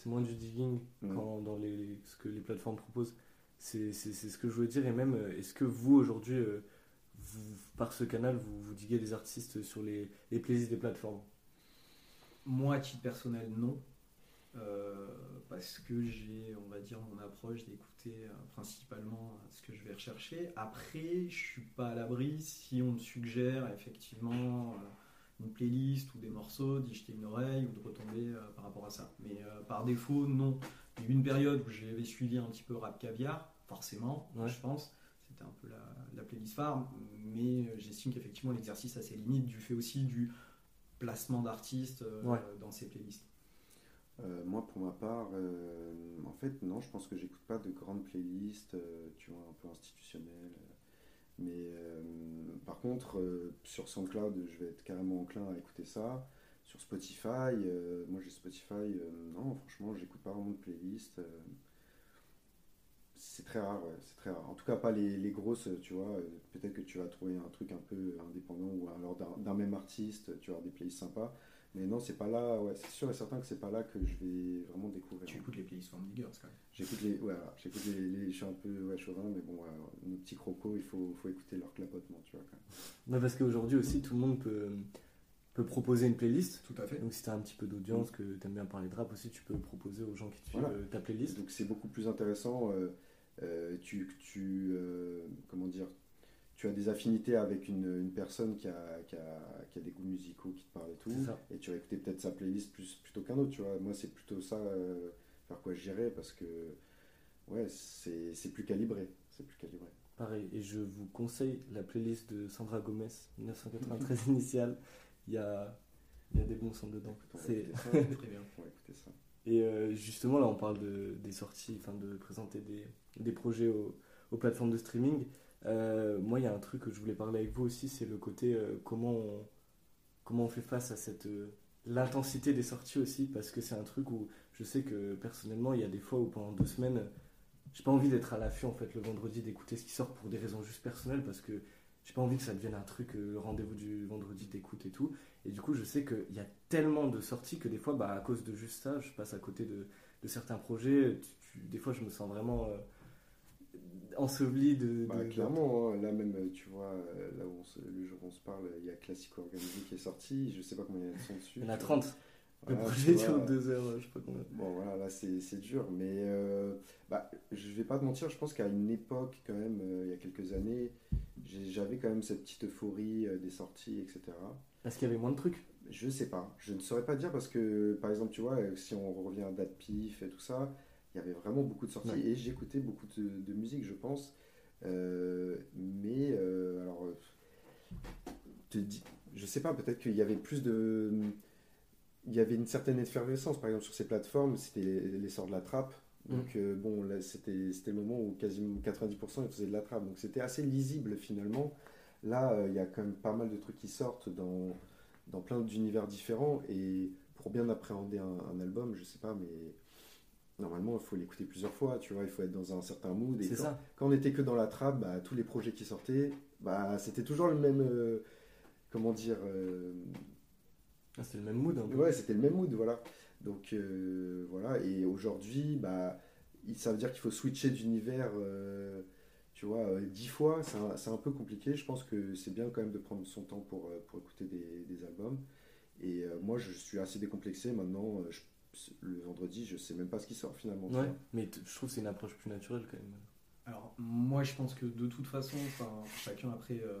c'est moins du digging Mm. quand, dans les, ce que les plateformes proposent. C'est ce que je voulais dire. Et même, euh, est-ce que vous, aujourd'hui, euh, par ce canal, vous, vous diguez des artistes sur les, les playlists des plateformes? Moi, à titre personnel, non. Euh, parce que j'ai, on va dire, mon approche d'écouter euh, principalement ce que je vais rechercher. Après, je suis pas à l'abri si on me suggère effectivement euh, une playlist ou des morceaux, d'y jeter une oreille ou de retomber euh, par rapport à ça. Mais euh, par défaut, non. Il y a eu une période où j'avais suivi un petit peu Rap Caviar, forcément, Ouais. je pense. C'était un peu la, la playlist phare, mais euh, j'estime qu'effectivement l'exercice a ses limites du fait aussi du placement d'artistes euh, Ouais. dans ces playlists. Euh, moi, pour ma part, euh, en fait, non, je pense que j'écoute pas de grandes playlists, euh, tu vois, un peu institutionnelles. Mais euh, par contre, euh, sur SoundCloud, je vais être carrément enclin à écouter ça. Sur Spotify, euh, moi j'ai Spotify, non, franchement, j'écoute pas vraiment de playlist. c'est très rare, ouais, c'est très rare. En tout cas, pas les, les grosses, tu vois. Peut-être que tu vas trouver un truc un peu indépendant ou alors d'un d'un même artiste, tu vas avoir des playlists sympas. Mais non, c'est pas là, ouais, c'est sûr et certain que c'est pas là que je vais vraiment découvrir. Tu écoutes les playlists Form Diggers quand même. J'écoute les, ouais, voilà, j'écoute les, les- je suis un peu ouais, chauvin, mais bon, ouais, nos petits crocos, il faut, faut écouter leur clapotement, tu vois. Quand même. Ouais, Parce qu'aujourd'hui aussi, tout le monde peut, peut proposer une playlist. Tout à fait. Donc si tu as un petit peu d'audience, que tu aimes bien parler de rap aussi, tu peux proposer aux gens qui te suivent Voilà. euh, ta playlist. Donc c'est beaucoup plus intéressant. euh, euh, tu, tu euh, comment dire, tu as des affinités avec une, une personne qui a, qui, a, qui a des goûts musicaux qui te parlent et tout, et tu vas écouter peut-être sa playlist plus plutôt qu'un autre, tu vois. Moi, c'est plutôt ça euh, vers quoi j'irais parce que ouais, c'est plus calibré, c'est plus calibré. Pareil, et je vous conseille la playlist de Sandra Gomez, 1993 initiale. Il y a, il y a des bons sons dedans. C'est-. Très bien. On va écouter ça. Et euh, justement, là, on parle de, des sorties, enfin de présenter des, des projets aux, aux plateformes de streaming. Euh, moi, il y a un truc que je voulais parler avec vous aussi, c'est le côté euh, comment, on, fait face à cette euh, l'intensité des sorties aussi, parce que c'est un truc où je sais que personnellement, il y a des fois où pendant deux semaines, j'ai pas envie d'être à l'affût en fait le vendredi, d'écouter ce qui sort pour des raisons juste personnelles, parce que j'ai pas envie que ça devienne un truc, le rendez-vous du vendredi d'écoute et tout. Et du coup, je sais qu'il y a tellement de sorties que des fois, bah, à cause de juste ça, je passe à côté de, certains projets. Des fois, je me sens vraiment enseveli de. Bah, de- clairement, hein, là même, euh, tu vois, euh, là où on se- le jour où on se parle, il y a Classico Organisé qui est sorti, je sais pas combien ils sont dessus. Il y en a tu vois. 30. Le Voilà, projet dure deux heures, je sais pas combien. Bon, voilà, là, c'est dur. Mais euh, bah, je vais pas te mentir, je pense qu'à une époque, quand même, euh, il y a quelques années, j'avais quand même cette petite euphorie euh, des sorties, etc. Parce qu'il y avait moins de trucs? Je sais pas. Je ne saurais pas dire parce que, par exemple, tu vois, euh, si on revient à Date Pif et tout ça, il y avait vraiment beaucoup de sorties Ouais. et j'écoutais beaucoup de, de musique, je pense. Euh, mais, euh, alors, euh, te dis, je sais pas, peut-être qu'il y avait plus de. Il y avait une certaine effervescence, par exemple, sur ces plateformes, c'était l'essor de la trappe. Donc, euh, bon, là, c'était c'était le moment où quasiment 90% ils faisaient de la trappe. Donc, c'était assez lisible finalement. Là, il y a quand même pas mal de trucs qui sortent dans, dans plein d'univers différents. Et pour bien appréhender un, un album, je sais pas, mais normalement, il faut l'écouter plusieurs fois. Tu vois, il faut être dans un certain mood. Et C'est quand, ça. quand on était que dans la trappe, bah, tous les projets qui sortaient, bah, c'était toujours le même. euh, comment dire euh, Ah, c'est le même mood un peu. Ouais, c'était le même mood, voilà. Donc euh, voilà, et aujourd'hui, bah, ça veut dire qu'il faut switcher d'univers, euh, tu vois, dix fois. C'est un, un peu compliqué. Je pense que c'est bien quand même de prendre son temps pour, pour écouter des, des albums. Et moi, je suis assez décomplexé maintenant. je- le vendredi, je sais même pas ce qui sort finalement. Ouais, mais je trouve que c'est une approche plus naturelle quand même. Alors, moi, je pense que de toute façon, enfin, chacun après euh,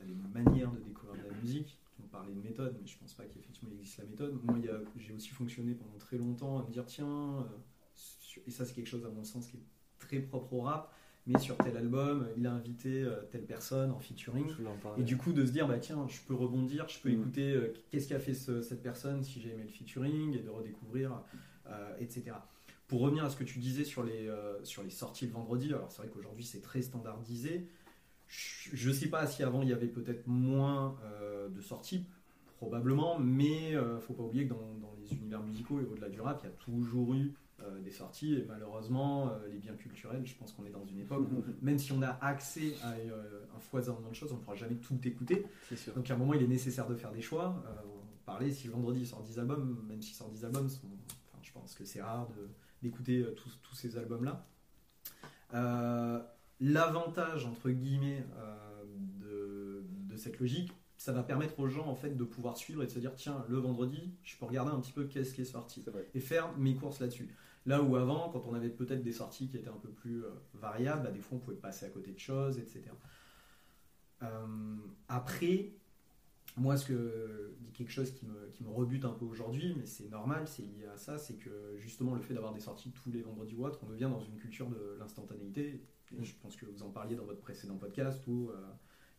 a les manières de découvrir de la musique. On parlait de méthode, mais je pense pas qu'effectivement il existe la méthode. Moi, j'ai aussi fonctionné pendant très longtemps à me dire tiens, euh, et ça, c'est quelque chose à mon sens qui est très propre au rap, mais sur tel album, il a invité euh, telle personne en featuring. Et du coup, de se dire, bah tiens, je peux rebondir, je peux Mm. écouter euh, qu'est-ce qu'a fait ce- cette personne si j'ai aimé le featuring et de redécouvrir, euh, etc. Pour revenir à ce que tu disais sur les, euh, sur les sorties le vendredi, alors c'est vrai qu'aujourd'hui c'est très standardisé. Je ne sais pas si avant il y avait peut-être moins de sorties, probablement, mais euh, faut pas oublier que dans, dans les univers musicaux et au-delà du rap, il y a toujours eu euh, des sorties et malheureusement, euh, les biens culturels, je pense qu'on est dans une époque où même si on a accès à euh, un foisonnement de choses, on ne pourra jamais tout écouter. Sûr. Donc à un moment, il est nécessaire de faire des choix. On parlait, si le vendredi il sort 10 albums, même s'il sort 10 albums, sont- enfin, je pense que c'est rare d'écouter tous, tous ces albums-là. L'avantage, entre guillemets, de, de cette logique, ça va permettre aux gens en fait de pouvoir suivre et de se dire tiens, le vendredi, je peux regarder un petit peu qu'est-ce qui est sorti et faire mes courses là-dessus. Là où avant, quand on avait peut-être des sorties qui étaient un peu plus euh, variables, bah, des fois on pouvait passer à côté de choses, etc. Euh, après, moi, ce que dit quelque chose qui me, qui me rebute un peu aujourd'hui, mais c'est normal, c'est lié à ça, c'est que justement le fait d'avoir des sorties tous les vendredis ou autres, on devient dans une culture de l'instantanéité. Et je pense que vous en parliez dans votre précédent podcast où euh,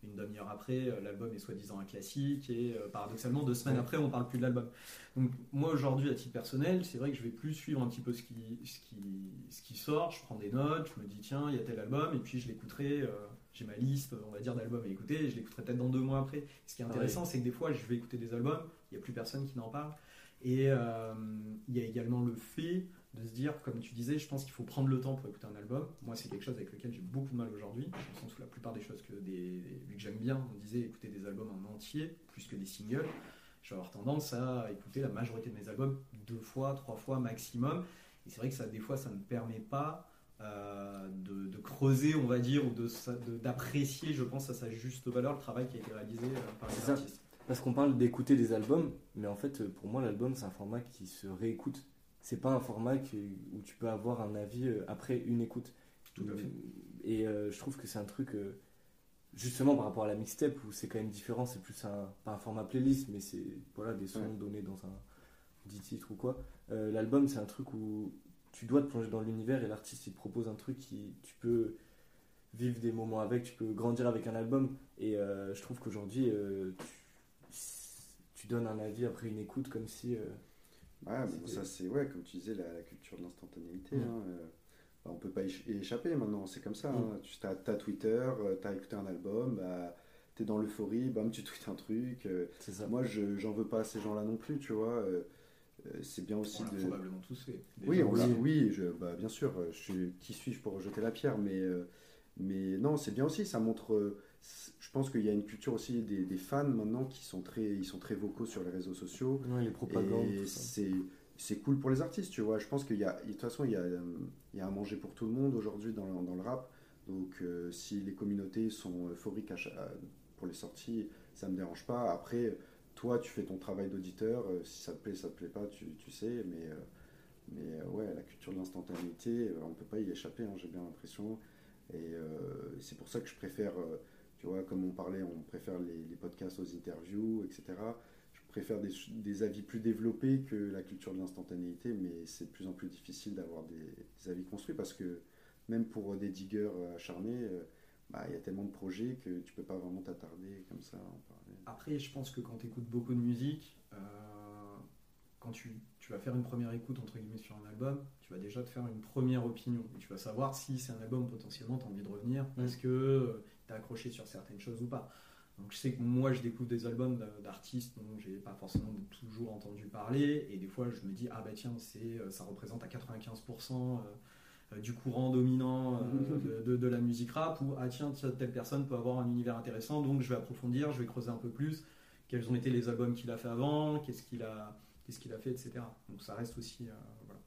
une demi-heure après, euh, l'album est soi-disant un classique et euh, paradoxalement deux semaines après, on parle plus de l'album. Donc moi aujourd'hui, à titre personnel, c'est vrai que je vais plus suivre un petit peu ce qui, ce qui, ce qui sort. Je prends des notes, je me dis tiens, il y a tel album et puis je l'écouterai. euh, J'ai ma liste, on va dire, d'albums à écouter et je l'écouterai peut-être dans deux mois après. Ce qui est Ah intéressant, c'est que des fois, je vais écouter des albums, il n'y a plus personne qui n'en parle. Et euh, il y a également le fait de se dire, comme tu disais, je pense qu'il faut prendre le temps pour écouter un album. Moi, c'est quelque chose avec lequel j'ai beaucoup de mal aujourd'hui. Dans le sens où la plupart des choses que des, vu que j'aime bien, on disait écouter des albums en entier plus que des singles. Je vais avoir tendance à écouter la majorité de mes albums deux fois, trois fois maximum. Et c'est vrai que ça, des fois, ça ne me permet pas euh, de, de creuser, on va dire, ou de sa- de- d'apprécier, je pense, à sa juste valeur le travail qui a été réalisé euh, par les artistes. Parce qu'on parle d'écouter des albums, mais en fait, pour moi, l'album, c'est un format qui se réécoute. C'est pas un format où tu peux avoir un avis euh, après une écoute. Tout à fait. Et euh, je trouve que c'est un truc, euh, justement par rapport à la mixtape, où c'est quand même différent, c'est plus un, pas un format playlist, mais c'est voilà, des sons Ouais. donnés dans un 10 titres ou quoi. Euh, L'album, c'est un truc où tu dois te plonger dans l'univers et l'artiste, il te propose un truc qui tu peux vivre des moments avec, tu peux grandir avec un album. Et euh, je trouve qu'aujourd'hui, euh, tu, tu donnes un avis après une écoute comme si. Euh, Ouais, bon, ça c'est ouais, comme tu disais, la, la culture de l'instantanéité. Mm. hein, euh, bah, on peut pas y éch- y échapper maintenant, c'est comme ça. Hein. Tu as, Twitter, tu as écouté un album, bah, tu es dans l'euphorie, bam, tu tweets un truc. euh, ça. moi, je j'en veux pas à ces gens-là non plus, tu vois. euh, euh, c'est bien aussi On de. probablement tous fait. Oui, on oui je, bah, bien sûr, euh, je suis, qui suis-je pour rejeter la pierre, mais, euh, mais non, c'est bien aussi, ça montre, euh, je pense qu'il y a une culture aussi des, des fans maintenant qui sont très, ils sont très vocaux sur les réseaux sociaux, Ouais, les propagandes. c'est, c'est cool pour les artistes, tu vois, je pense qu'il y a, de toute façon, il y a, il y a à manger pour tout le monde aujourd'hui dans, le- dans le rap, donc euh, si les communautés sont euphoriques à cha- à- pour les sorties, ça me dérange pas, après, toi, tu fais ton travail d'auditeur. euh, si ça te plaît, ça te plaît pas, tu, tu sais. Mais, euh, mais euh, ouais, la culture de l'instantanéité, on peut pas y échapper, hein, j'ai bien l'impression. Et c'est pour ça que je préfère, tu vois, comme on parlait, on préfère les, les podcasts aux interviews, etc. Je préfère des, des avis plus développés que la culture de l'instantanéité, mais c'est de plus en plus difficile d'avoir des, des avis construits parce que même pour des diggers euh, acharnés, euh, bah, il y a tellement de projets que tu peux pas vraiment t'attarder comme ça à en parler. Après, je pense que quand tu écoutes beaucoup de musique, euh, quand tu, tu vas faire une première écoute entre guillemets sur un album, tu vas déjà te faire une première opinion. Et tu vas savoir si c'est un album potentiellement tu as envie de revenir parce que accroché sur certaines choses ou pas. Donc je sais que moi je découvre des albums d'a- d'artistes dont j'ai pas forcément toujours entendu parler et des fois je me dis ah bah tiens c'est euh, ça représente à 95% euh, euh, du courant dominant de, de- la musique rap ou ah tiens telle personne peut avoir un univers intéressant donc je vais approfondir je vais creuser un peu plus quels ont été les albums qu'il a fait avant qu'est-ce qu'il a qu'est-ce qu'il a fait etc donc ça reste aussi voilà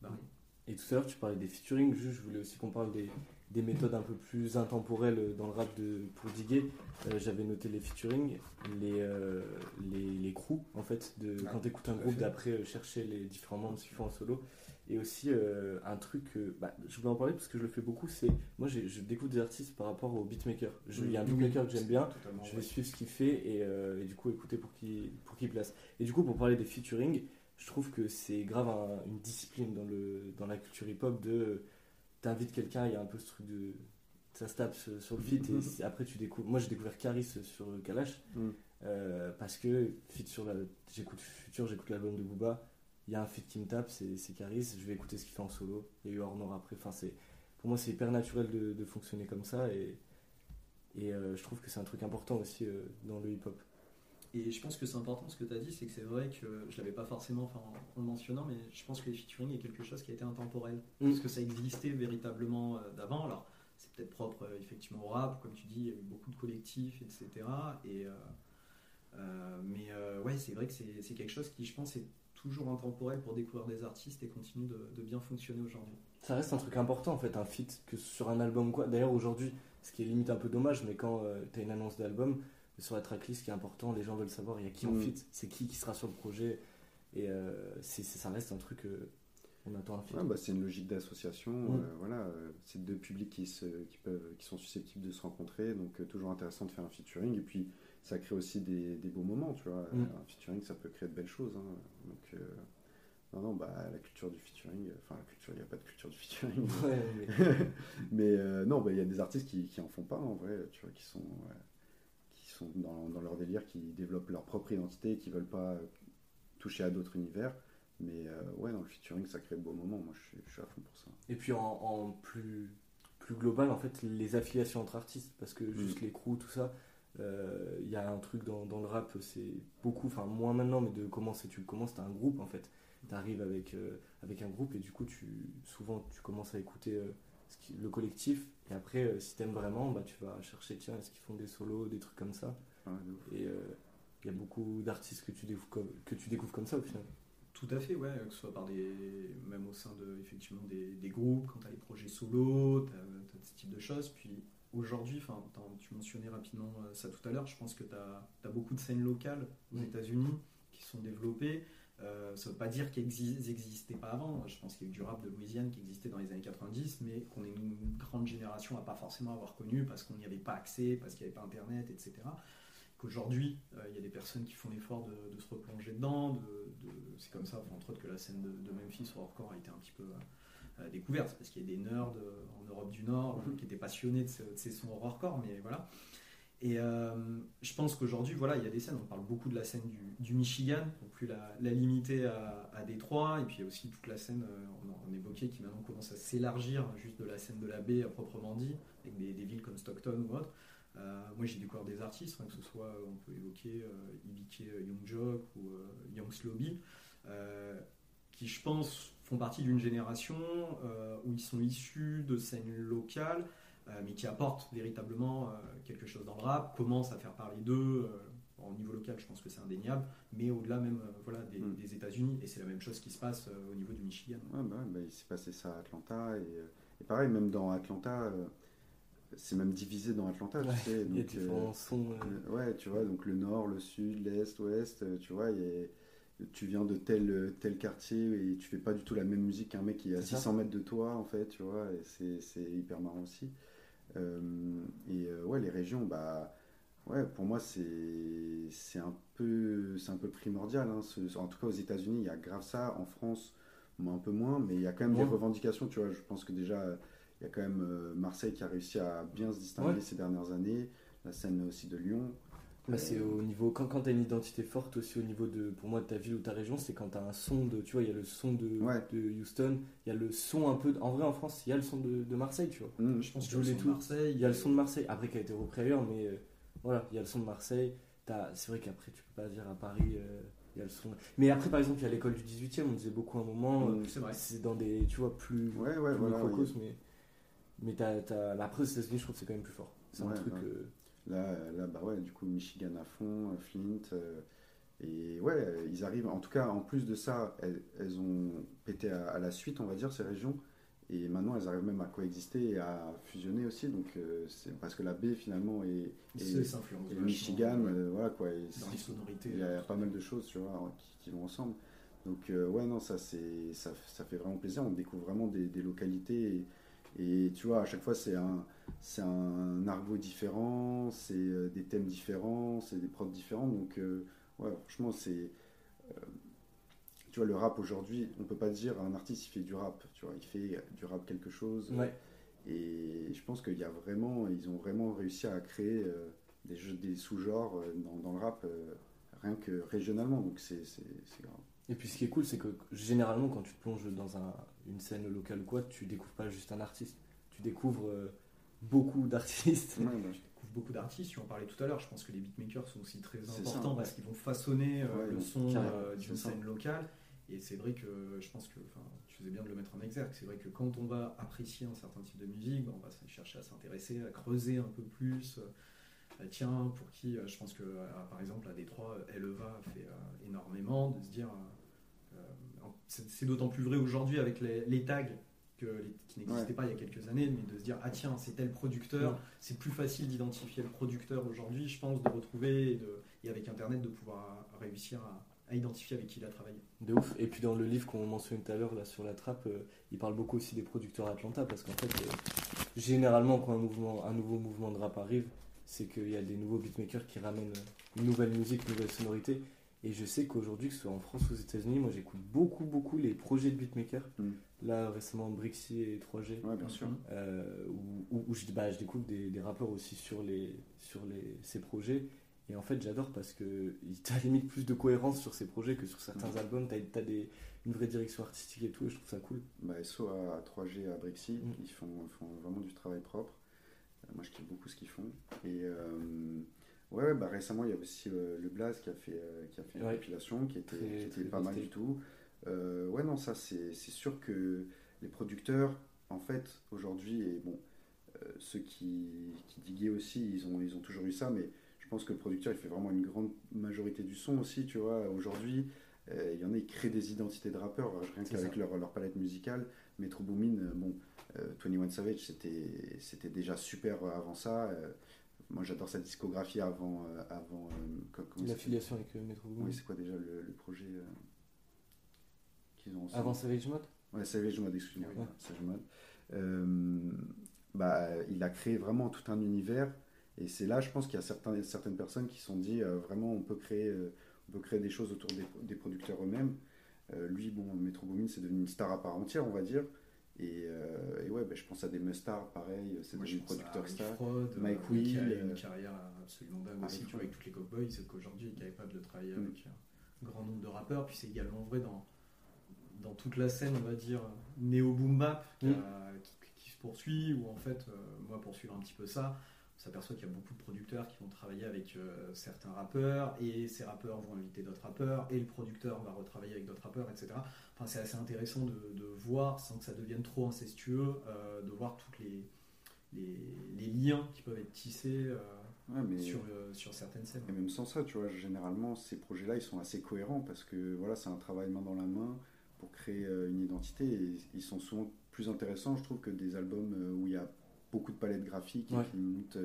varié. Et tout à l'heure, tu parlais des featuring. Juste, je voulais aussi qu'on parle des, des méthodes un peu plus intemporelles dans le rap de, pour diguer. Euh, J'avais noté les featuring, les, euh, les, les crews, en fait, de, Ah, quand tu écoutes un groupe, d'après euh, chercher les différents membres qui font en solo. Et aussi, euh, un truc, bah, je voulais en parler parce que je le fais beaucoup, c'est moi, je découvre des artistes par rapport au beatmaker. Il y a un Oui, beatmaker que j'aime bien, je vais ouais. suivre ce qu'il fait et, et du coup écouter pour qu'il pour qu'il place. Et du coup pour parler des featuring, je trouve que c'est grave un- une discipline dans, le, dans la culture hip-hop de t'invites quelqu'un, il y a un peu ce truc de ça se tape sur sur le feat et c'est- après tu découvres. Moi j'ai découvert Caris sur Kalash Mm. euh, parce que feat sur la j'écoute Future, j'écoute l'album de Booba, il y a un feat qui me tape, c'est Caris, je vais écouter ce qu'il fait en solo. Il y a eu Hornor après, enfin c'est pour moi c'est hyper naturel de, de fonctionner comme ça et et euh, je trouve que c'est un truc important aussi euh, dans le hip-hop. Et je pense que c'est important ce que tu as dit, c'est que c'est vrai que je l'avais pas forcément enfin, en le mentionnant, mais je pense que les featuring est quelque chose qui a été intemporel. Mm. Parce que ça existait véritablement euh, d'avant. Alors, c'est peut-être propre euh, effectivement au rap, comme tu dis, il y a eu beaucoup de collectifs, etc. Et, euh, euh, mais euh, ouais, c'est vrai que c'est c'est quelque chose qui, je pense, est toujours intemporel pour découvrir des artistes et continue de, de bien fonctionner aujourd'hui. Ça reste un truc important en fait, un feat que sur un album quoi. D'ailleurs aujourd'hui, ce qui est limite un peu dommage, mais quand tu as une annonce d'album, sur la tracklist, ce qui est important, les gens veulent savoir il y a qui en Mm. feat, c'est qui qui sera sur le projet, et euh, ça reste un truc, euh, on attend un. Ouais, bah, c'est une logique d'association. Mm. euh, voilà, euh, c'est deux publics qui, se, qui, peuvent, qui sont susceptibles de se rencontrer, donc toujours intéressant de faire un featuring. Et puis ça crée aussi des, des beaux moments, tu vois. Mm. Un featuring, ça peut créer de belles choses. hein. Donc, non, non, bah, la culture du featuring, enfin, la culture, il n'y a pas de culture du featuring. Ouais, mais- Mais non, bah, il y a des artistes qui, qui en font pas en vrai, tu vois, qui sont, ouais, sont dans, dans leur délire, qui développent leur propre identité, qui veulent pas euh, toucher à d'autres univers. Mais euh, ouais, dans le featuring, ça crée de beaux moments. Moi, je suis, je suis à fond pour ça. Et puis en, en plus, plus global, en fait, les affiliations entre artistes, parce que juste Mm. les crews, tout ça, euh, il y a un truc dans, dans le rap, c'est beaucoup, enfin moins maintenant, mais de commencer, tu commences, t'as un groupe en fait. Tu arrives avec, euh, avec un groupe et du coup, tu, souvent, tu commences à écouter euh, le collectif. Et après, euh, si t'aimes vraiment, bah, tu vas chercher, tiens, est-ce qu'ils font des solos, des trucs comme ça. Ouf. Et euh, il y a beaucoup d'artistes que, tu découvres comme- que tu découvres comme ça au final. Tout à fait, ouais, que ce soit par des, même au sein de effectivement des, des groupes, quand tu as les projets solo, tu as, ce type de choses. Puis aujourd'hui, tu mentionnais rapidement euh, ça tout à l'heure, je pense que tu as, beaucoup de scènes locales aux. États-Unis qui sont développées. Euh, ça ne veut pas dire qu'elles n'existaient pas avant. Je pense qu'il y a eu du rap de Louisiane qui existait dans les années 90, mais qu'on est une grande génération à pas forcément avoir connu parce qu'on n'y avait pas accès, parce qu'il n'y avait pas Internet, etc. Qu'aujourd'hui, euh, il y a des personnes qui font l'effort de, de se replonger dedans. De, de- c'est comme ça, enfin, entre autres, que la scène de, Memphis au hardcore a été un petit peu euh, découverte. Parce qu'il y a des nerds en Europe du Nord euh, qui étaient passionnés de, ce- de ces sons hardcore, mais voilà. Et euh, je pense qu'aujourd'hui, voilà, il y a des scènes. On parle beaucoup de la scène du, Michigan, pour plus la, la limiter à, à Détroit. Et puis il y a aussi toute la scène, euh, on, en- évoquait, qui maintenant commence à s'élargir juste de la scène de la baie à proprement dit, avec des, villes comme Stockton ou autre. Euh, moi, j'ai découvert des artistes, hein, que ce soit, on peut évoquer euh, Ibike Young Jock ou euh, Young Slobby, qui, je pense, font partie d'une génération où ils sont issus de scènes locales, mais qui apportent véritablement euh, quelque chose dans le rap, commencent à faire parler d'eux. euh, au niveau local, je pense que c'est indéniable, mais au-delà même euh, voilà, des, Mm. des États-Unis, et c'est la même chose qui se passe euh, au niveau du Michigan. Ouais, bah, bah, il s'est passé ça à Atlanta. Et, euh, et pareil, même dans Atlanta, euh, c'est même divisé dans Atlanta, Ouais, tu sais. Il y a donc, différents euh, sons. euh, le- ouais, tu vois, donc le nord, le sud, l'est, l'ouest, euh, tu vois, et tu viens de tel, tel quartier et tu fais pas du tout la même musique qu'un mec qui est à C'est ça. 600 mètres de toi, en fait, tu vois, et c'est, c'est hyper marrant aussi. Euh, et euh, ouais, les régions, bah, ouais, pour moi, c'est, c'est un peu, c'est un peu primordial. hein, ce- en tout cas, aux États-Unis, il y a grave ça. En France, un peu moins, mais il y a quand même des revendications, tu vois. Je pense que déjà, il y a quand même euh, Marseille qui a réussi à bien se distinguer Ouais. ces dernières années, la scène aussi de Lyon. Là, c'est au niveau. Quand, quand tu as une identité forte aussi au niveau de, pour moi, de ta ville ou ta région, c'est quand tu as un son de. Tu vois, il y a le son de, Ouais. de Houston, il y a le son un peu. de- en vrai, en France, il y a le son de, de Marseille, tu vois. Mmh. Je pense que le son de tout. Marseille, Il y a le son de Marseille, après qui a été repris ailleurs, mais euh, voilà, il y a le son de Marseille. C'est vrai qu'après, tu peux pas dire à Paris, euh, il y a le son. Mais après, par exemple, il y a l'école du 18 e on disait beaucoup à un moment. euh, Mmh. C'est dans des. Tu vois, plus. Ouais, ouais, plus voilà. microcosme, mais. Mais t'as, t'as... Après, aux États-Unis, je trouve que c'est quand même plus fort. C'est un truc. Là, là, bah ouais, du coup, Michigan à fond, euh, Flint. euh, et ouais, ils arrivent, en tout cas, en plus de ça, elles, elles ont pété à, à la suite, on va dire, ces régions. Et maintenant, elles arrivent même à coexister et à fusionner aussi. Donc, euh, c'est parce que la baie, finalement, et, C'est et, Michigan, ouais. euh, voilà quoi. et dans les sonorités. Il y a pas mal de choses, tu vois, qui, qui vont ensemble. Donc, euh, ouais, non, ça, c'est, ça, ça fait vraiment plaisir. On découvre vraiment des, des localités. Et, et tu vois, à chaque fois, c'est un, c'est un argot différent, c'est euh, des thèmes différents, c'est des prods différents. Donc, euh, ouais, franchement, c'est. euh, tu vois, le rap aujourd'hui, on peut pas dire un artiste il fait du rap, tu vois, il fait du rap quelque chose. Ouais. Et je pense qu'il y a vraiment, ils ont vraiment réussi à créer euh, des, jeux, des sous-genres dans, dans le rap, rien que régionalement. Donc c'est grave. Et puis ce qui est cool, c'est que généralement, quand tu te plonges dans un- une scène locale ou quoi, tu découvres pas juste un artiste. Tu découvres beaucoup d'artistes. Ouais, bah, Je découvre beaucoup d'artistes, tu en parlais tout à l'heure, je pense que les beatmakers sont aussi très importants ça, parce qu'ils vont façonner euh, Ouais, le son euh, d'une scène locale. Et c'est vrai que je pense que, enfin, tu faisais bien de le mettre en exergue, c'est vrai que quand on va apprécier un certain type de musique, bah, on va chercher à s'intéresser, à creuser un peu plus. euh, euh, tiens, pour qui, je pense que par exemple à Détroit, Eleva fait énormément, de se dire, c'est d'autant plus vrai aujourd'hui avec les, les tags qui n'existaient Ouais. pas il y a quelques années, mais de se dire, ah tiens, c'est tel producteur, Ouais. c'est plus facile d'identifier le producteur aujourd'hui, je pense, de retrouver et, de- et avec Internet de pouvoir réussir à, à identifier avec qui il a travaillé. De ouf. Et puis dans le livre qu'on mentionnait tout à l'heure là sur la trappe, euh, il parle beaucoup aussi des producteurs Atlanta parce qu'en fait, euh, généralement quand un, mouvement, un nouveau mouvement de rap arrive, c'est qu'il y a des nouveaux beatmakers qui ramènent euh, une nouvelle musique, une nouvelle sonorité. Et je sais qu'aujourd'hui, que ce soit en France ou aux États-Unis, moi j'écoute beaucoup, beaucoup les projets de beatmakers. Mm. Là récemment, Brixie et 3G. ouais, bien sûr. euh, où, où- où je, bah, je découvre des, des rappeurs aussi sur, les, sur les, ces projets. Et en fait, j'adore parce que tu as limite plus de cohérence sur ces projets que sur certains Mhm. albums. Tu as, des, une vraie direction artistique et tout, et je trouve ça cool. Bah, SO à 3G à Brixie, Mm. ils, font, font vraiment du travail propre. Euh, moi, je kiffe beaucoup ce qu'ils font. Et euh, ouais, bah, récemment, il y a aussi euh, le Blaze qui a fait, euh, qui a fait une Ouais. compilation qui était, Très- qui était pas mal du tout. Euh, ouais, non, ça, c'est sûr que les producteurs, en fait, aujourd'hui, et bon, euh, ceux qui, qui diguaient aussi, ils ont, ils ont toujours eu ça, mais je pense que le producteur, il fait vraiment une grande majorité du son aussi, tu vois. Aujourd'hui, euh, il y en a, ils créent des identités de rappeurs, rien qu'avec leur, leur palette musicale. Metro Boomin, bon, euh, 21 Savage, c'était c'était déjà super avant ça. Moi, j'adore sa discographie avant. euh, avant euh, L'affiliation avec euh, Metro Boomin. Oui, c'est quoi déjà le, le projet qu'ils ont ensemble Avant Savage Mode? Ouais, Savage Mode, excuse-moi. Ouais. Savage Mode. Bah, il a créé vraiment tout un univers. Et c'est là, je pense qu'il y a certains, certaines personnes qui se sont dit, vraiment, on peut, créer, on peut créer des choses autour des, des producteurs eux-mêmes. Lui, bon, Metro Boomin, c'est devenu une star à part entière, on va dire. Et, euh, et ouais, bah, je pense à des Mustard, pareil, c'est Moi, devenu je pense producteur à Rick star. Fraud, euh, Mike qui a Will, une euh, carrière absolument dingue aussi, tu vois, avec toutes les Cowboys, c'est qu'aujourd'hui il est capable de travailler Mm. avec un grand nombre de rappeurs, puis c'est également vrai dans, dans toute la scène, on va dire, néo-boom bap qui, Mm. qui- qui se poursuit, où en fait, euh, moi pour suivre un petit peu ça, on s'aperçoit qu'il y a beaucoup de producteurs qui vont travailler avec euh, certains rappeurs, et ces rappeurs vont inviter d'autres rappeurs, et le producteur va retravailler avec d'autres rappeurs, etc. Enfin, c'est assez intéressant de, de voir, sans que ça devienne trop incestueux, euh, de voir toutes les, les, les liens qui peuvent être tissés euh, Ouais, mais... sur, sur certaines scènes. Et même sans ça, tu vois, généralement, ces projets-là, ils sont assez cohérents parce que voilà, c'est un travail main dans la main pour créer une identité et ils sont souvent plus intéressants, je trouve, que des albums où il y a beaucoup de palettes graphiques et Ouais.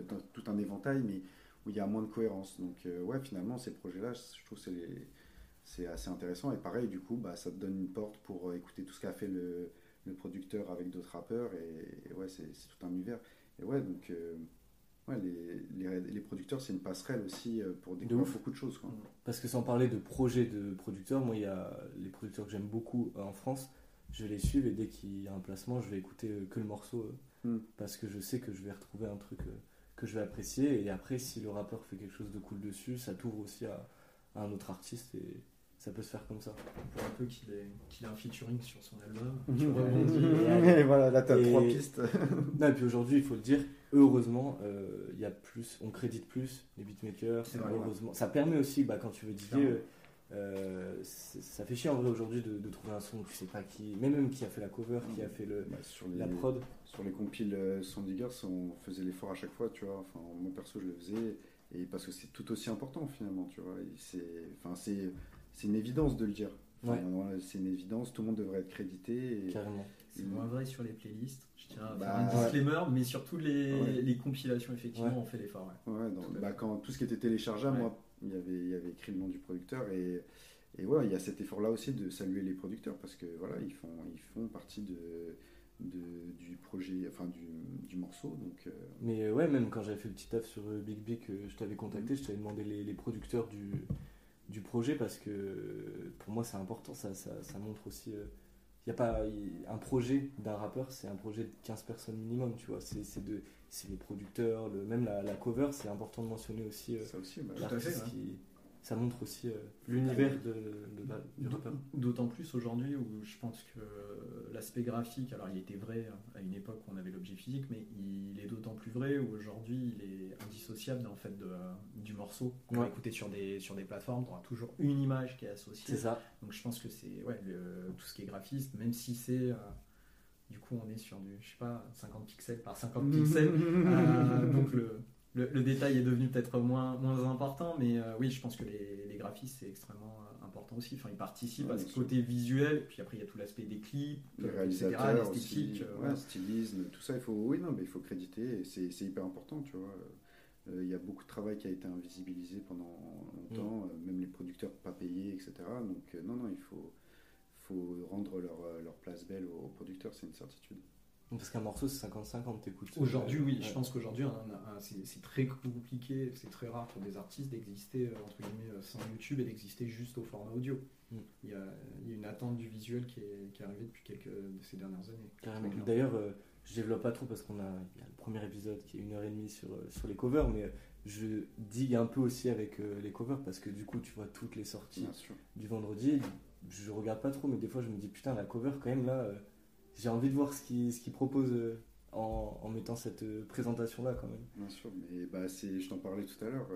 dans- tout un éventail, mais où il y a moins de cohérence. Donc, euh, ouais, finalement, ces projets-là, je trouve que c'est assez intéressant. Et pareil, du coup, bah, ça te donne une porte pour euh, écouter tout ce qu'a fait le, le producteur avec d'autres rappeurs. Et, et ouais, c'est tout un univers. Et ouais, donc, euh, ouais, les, les, les producteurs, c'est une passerelle aussi pour découvrir ouf. beaucoup de choses. Quoi. Parce que sans parler de projets de producteurs, moi, il y a les producteurs que j'aime beaucoup en France. Je les suivre et dès qu'il y a un placement, je vais écouter que le morceau Mm. parce que je sais que je vais retrouver un truc euh, que je vais apprécier. Et après, si le rappeur fait quelque chose de cool dessus, ça t'ouvre aussi à, à un autre artiste et ça peut se faire comme ça. Pour un peu qu'il ait, qu'il ait un featuring sur son album. tu rebondis. Et voilà, là, tu as Et- trois pistes. Non, et puis aujourd'hui, il faut le dire, heureusement, euh, il y a plus, on crédite plus les beatmakers. C'est vrai, heureusement. Ça permet aussi, bah, quand tu veux diguer, Clairement. Euh, ça fait chier en vrai aujourd'hui de, de trouver un son, tu sais pas qui, même, même qui a fait la cover, qui a fait le, Bah, sur les, la prod. Sur les compiles euh, on faisait l'effort à chaque fois, tu vois. Enfin, moi perso, je le faisais. Et parce que c'est tout aussi important finalement, tu vois. C'est, enfin, c'est, c'est une évidence de le dire. Enfin, Ouais. voilà, c'est une évidence, tout le monde devrait être crédité. Et... Carrément. C'est moins vrai sur les playlists. Je tiens à Bah, faire un disclaimer, mais sur toutes les, Ouais. les compilations, effectivement, Ouais. on fait l'effort. ouais. Dans- Tout bah, quand tout ce qui était téléchargeable, Ouais. moi, il y avait, il y avait écrit le nom du producteur et, et ouais, il y a cet effort-là aussi de saluer les producteurs parce que voilà, ils font, ils font partie de, de- du projet, enfin du, du morceau. Donc, euh, Mais euh, ouais, même quand j'avais fait le petit taf sur euh, Big Big, je t'avais contacté, je t'avais demandé les, les producteurs du, du projet parce que pour moi c'est important, ça, ça, ça montre aussi. Il y a pas y- un projet d'un rappeur, c'est un projet de 15 personnes minimum, tu vois. C'est de- c'est les producteurs, le, même la, la cover, c'est important de mentionner aussi euh, ça aussi, bah, Tout à fait, l'artiste ouais. qui. Ça montre aussi euh, l'univers de, de du. D'autant plus aujourd'hui où je pense que l'aspect graphique, alors il était vrai à une époque où on avait l'objet physique, mais il est d'autant plus vrai où aujourd'hui il est indissociable en fait de, du morceau qu'on va Ouais. écouter sur des, sur des plateformes. On aura toujours une image qui est associée. C'est ça. Donc je pense que c'est ouais, le- tout ce qui est graphisme, même si c'est. Du coup, on est sur du, je sais pas, 50 pixels par 50 pixels. Euh, donc le, le, le détail est devenu peut-être moins, moins important, mais euh, oui, je pense que les, les graphismes, c'est extrêmement euh, important aussi. Enfin, ils participent Ouais, à ce sûr. côté visuel, puis après, il y a tout l'aspect des clips, les réalisateurs l'esthétique. euh, ouais, stylisme, tout ça, il faut, oui, non, mais il faut créditer, c'est c'est hyper important, tu vois. Euh, Il y a beaucoup de travail qui a été invisibilisé pendant longtemps, Mm. euh, même les producteurs pas payés, etc. Donc euh, non, non, il faut, faut rendre leur, euh, leur place belle aux, aux producteurs, c'est une certitude. Parce qu'un morceau c'est 50-50, t'écoutes. Aujourd'hui, oui, je pense qu'aujourd'hui, c'est très compliqué, c'est très rare pour des artistes d'exister euh, entre guillemets euh, sans YouTube et d'exister juste au format audio. Mm. Il, y a, il y a une attente du visuel qui est, qui est arrivée depuis quelques de ces dernières années. Carrément. D'ailleurs, euh, je développe pas trop parce qu'on a, il y a le premier épisode qui est une heure et demie sur, sur les covers, mais je digue un peu aussi avec euh, les covers parce que du coup, tu vois toutes les sorties du vendredi. Je regarde pas trop, mais des fois, je me dis putain, la cover, quand même, là, euh, j'ai envie de voir ce qu'ils ce proposent euh, en, en mettant cette euh, présentation-là, quand même. Bien sûr, mais bah, je t'en parlais tout à l'heure.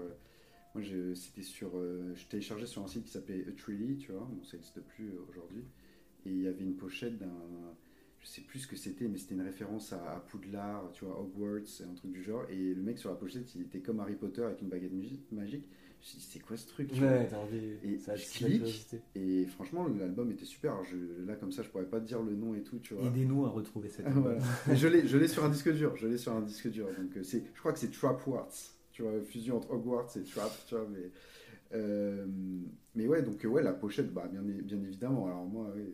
moi, c'était sur, je téléchargeais sur un site qui s'appelait Utreely, tu vois, bon, ça n'existe plus aujourd'hui. Et il y avait une pochette d'un, je sais plus ce que c'était, mais c'était une référence à, à Poudlard, tu vois, Hogwarts, un truc du genre. Et le mec sur la pochette, il était comme Harry Potter avec une baguette magique. Je me suis dit, c'est quoi ce truc tu vois Ouais, t'as envie. Et ça je attise la clique. curiosité. Et franchement, l'album était super. Je- là, comme ça, je pourrais pas te dire le nom et tout, tu vois. Aidez-nous à retrouver cette Voilà. Mais je l'ai, je l'ai sur un disque dur. Je l'ai sur un disque dur. Donc euh, c'est, je crois que c'est Trapwarts. Tu vois, fusion entre Hogwarts et Trap. Tu vois, mais euh, mais ouais, donc euh, ouais, la pochette, bah bien, bien évidemment. Alors moi, ouais,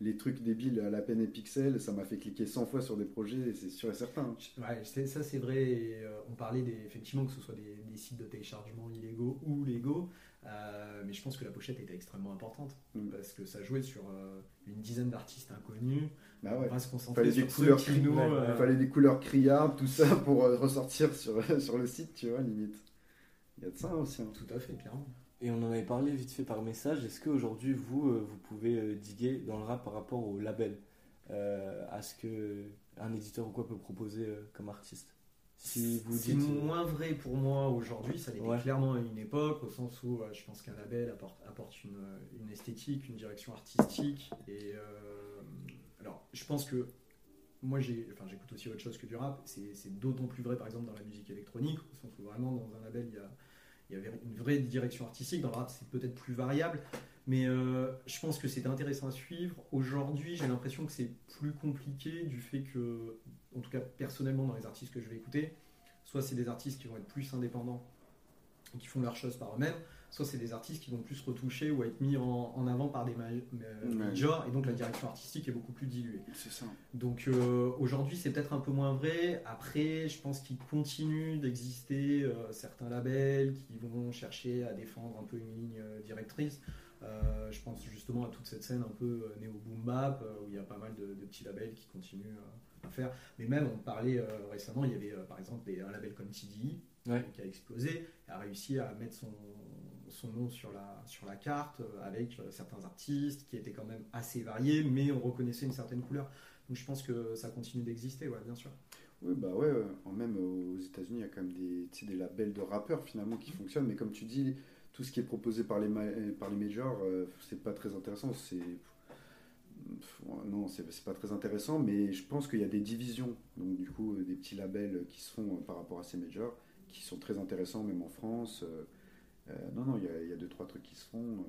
les trucs débiles à la peine et pixels, ça m'a fait cliquer 100 fois sur des projets, c'est sûr et certain. Ouais, ça c'est vrai. et, euh, on parlait des, effectivement que ce soit des, des sites de téléchargement illégaux ou légaux, euh, mais je pense que la pochette était extrêmement importante Mm. parce que ça jouait sur euh, une dizaine d'artistes inconnus. Bah On ouais. va se concentrer Fallait des sur couleurs, qui nous. fallait des couleurs criardes, tout ça pour ressortir sur, sur le site, tu vois, limite. Il y a de ça aussi. hein. Tout à fait, clairement. Et on en avait parlé vite fait par message. Est-ce qu'aujourd'hui, vous, euh, vous pouvez euh, diguer dans le rap par rapport au label euh, À ce que un éditeur ou quoi peut proposer comme artiste? Si vous C'est dites. moins vrai pour moi aujourd'hui, ça l'était Ouais. clairement à une époque, au sens où je pense qu'un label apporte, apporte une, une esthétique, une direction artistique. Et alors, je pense que moi, j'ai, enfin, j'écoute aussi autre chose que du rap. C'est, c'est d'autant plus vrai, par exemple, dans la musique électronique, au sens où vraiment dans un label, il y, a, il y avait une vraie direction artistique. Dans le rap, c'est peut-être plus variable. Mais euh, je pense que c'était intéressant à suivre. Aujourd'hui, j'ai l'impression que c'est plus compliqué du fait que, en tout cas personnellement, dans les artistes que je vais écouter, soit c'est des artistes qui vont être plus indépendants et qui font leurs choses par eux-mêmes, soit c'est des artistes qui vont plus retoucher ou être mis en, en avant par des Ouais. majors, et donc la direction artistique est beaucoup plus diluée. C'est ça. Donc euh, aujourd'hui, c'est peut-être un peu moins vrai. Après, je pense qu'il continue d'exister euh, certains labels qui vont chercher à défendre un peu une ligne euh, directrice. Euh, je pense justement à toute cette scène un peu euh, néo boom bap où il y a pas mal de, de petits labels qui continuent à faire. Mais même, on parlait récemment, il y avait par exemple des- un label comme TDI Ouais. qui a explosé, a réussi à mettre son, son nom sur la, sur la carte euh, avec euh, certains artistes qui étaient quand même assez variés, mais on reconnaissait une certaine couleur. Donc je pense que ça continue d'exister, ouais, bien sûr. Oui, bah ouais, euh, même aux États-Unis, il y a quand même des, des labels de rappeurs finalement qui fonctionnent, mais comme tu dis, tout ce qui est proposé par les, par les majors, c'est pas très intéressant. C'est. Non, c'est pas très intéressant, mais je pense qu'il y a des divisions, donc du coup, des petits labels qui se font par rapport à ces majors, qui sont très intéressants, même en France. Non, non, il y, a, il y a deux, trois trucs qui se font. euh,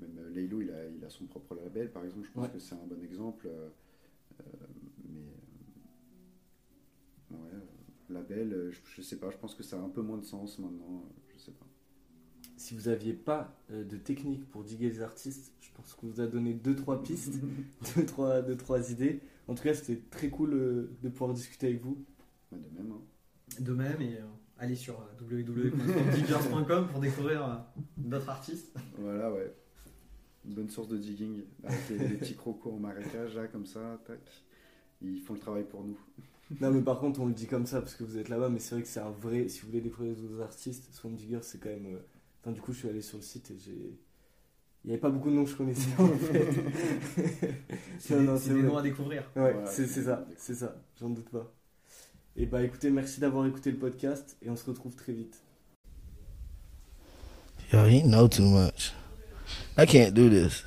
même euh, Laylo, il a, il a son propre label, par exemple, je pense Ouais. que c'est un bon exemple. euh, euh, mais. euh, Ouais, euh, label, euh, je, je sais pas, je pense que ça a un peu moins de sens maintenant, euh, je sais pas. Si vous aviez pas euh, de technique pour diguer les artistes, je pense qu'on vous a donné 2-3 pistes, 2-3 deux, trois idées. En tout cas, c'était très cool euh, de pouvoir discuter avec vous. Bah, de même, hein. De même, et euh, allez sur euh, www.diggers.com pour découvrir euh, d'autres artistes. Voilà, ouais. Une bonne source de digging, avec les, les petits crocos en marécage, là, comme ça, tac. Ils font le travail pour nous. Non, mais par contre, on le dit comme ça parce que vous êtes là-bas, mais c'est vrai que c'est un vrai. Si vous voulez découvrir les autres artistes, Swamp Digger, c'est quand même. euh, Enfin, du coup, je suis allé sur le site et j'ai. Il n'y avait pas beaucoup de noms que je connaissais en fait. C'est Non, des, non, c'est c'est des vrai. noms à découvrir. Ouais, Voilà, c'est c'est c'est ça, c'est ça, j'en doute pas. Et bah écoutez, merci d'avoir écouté le podcast et on se retrouve très vite. Yo, he know too much. I can't do this.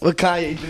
What Kanye do?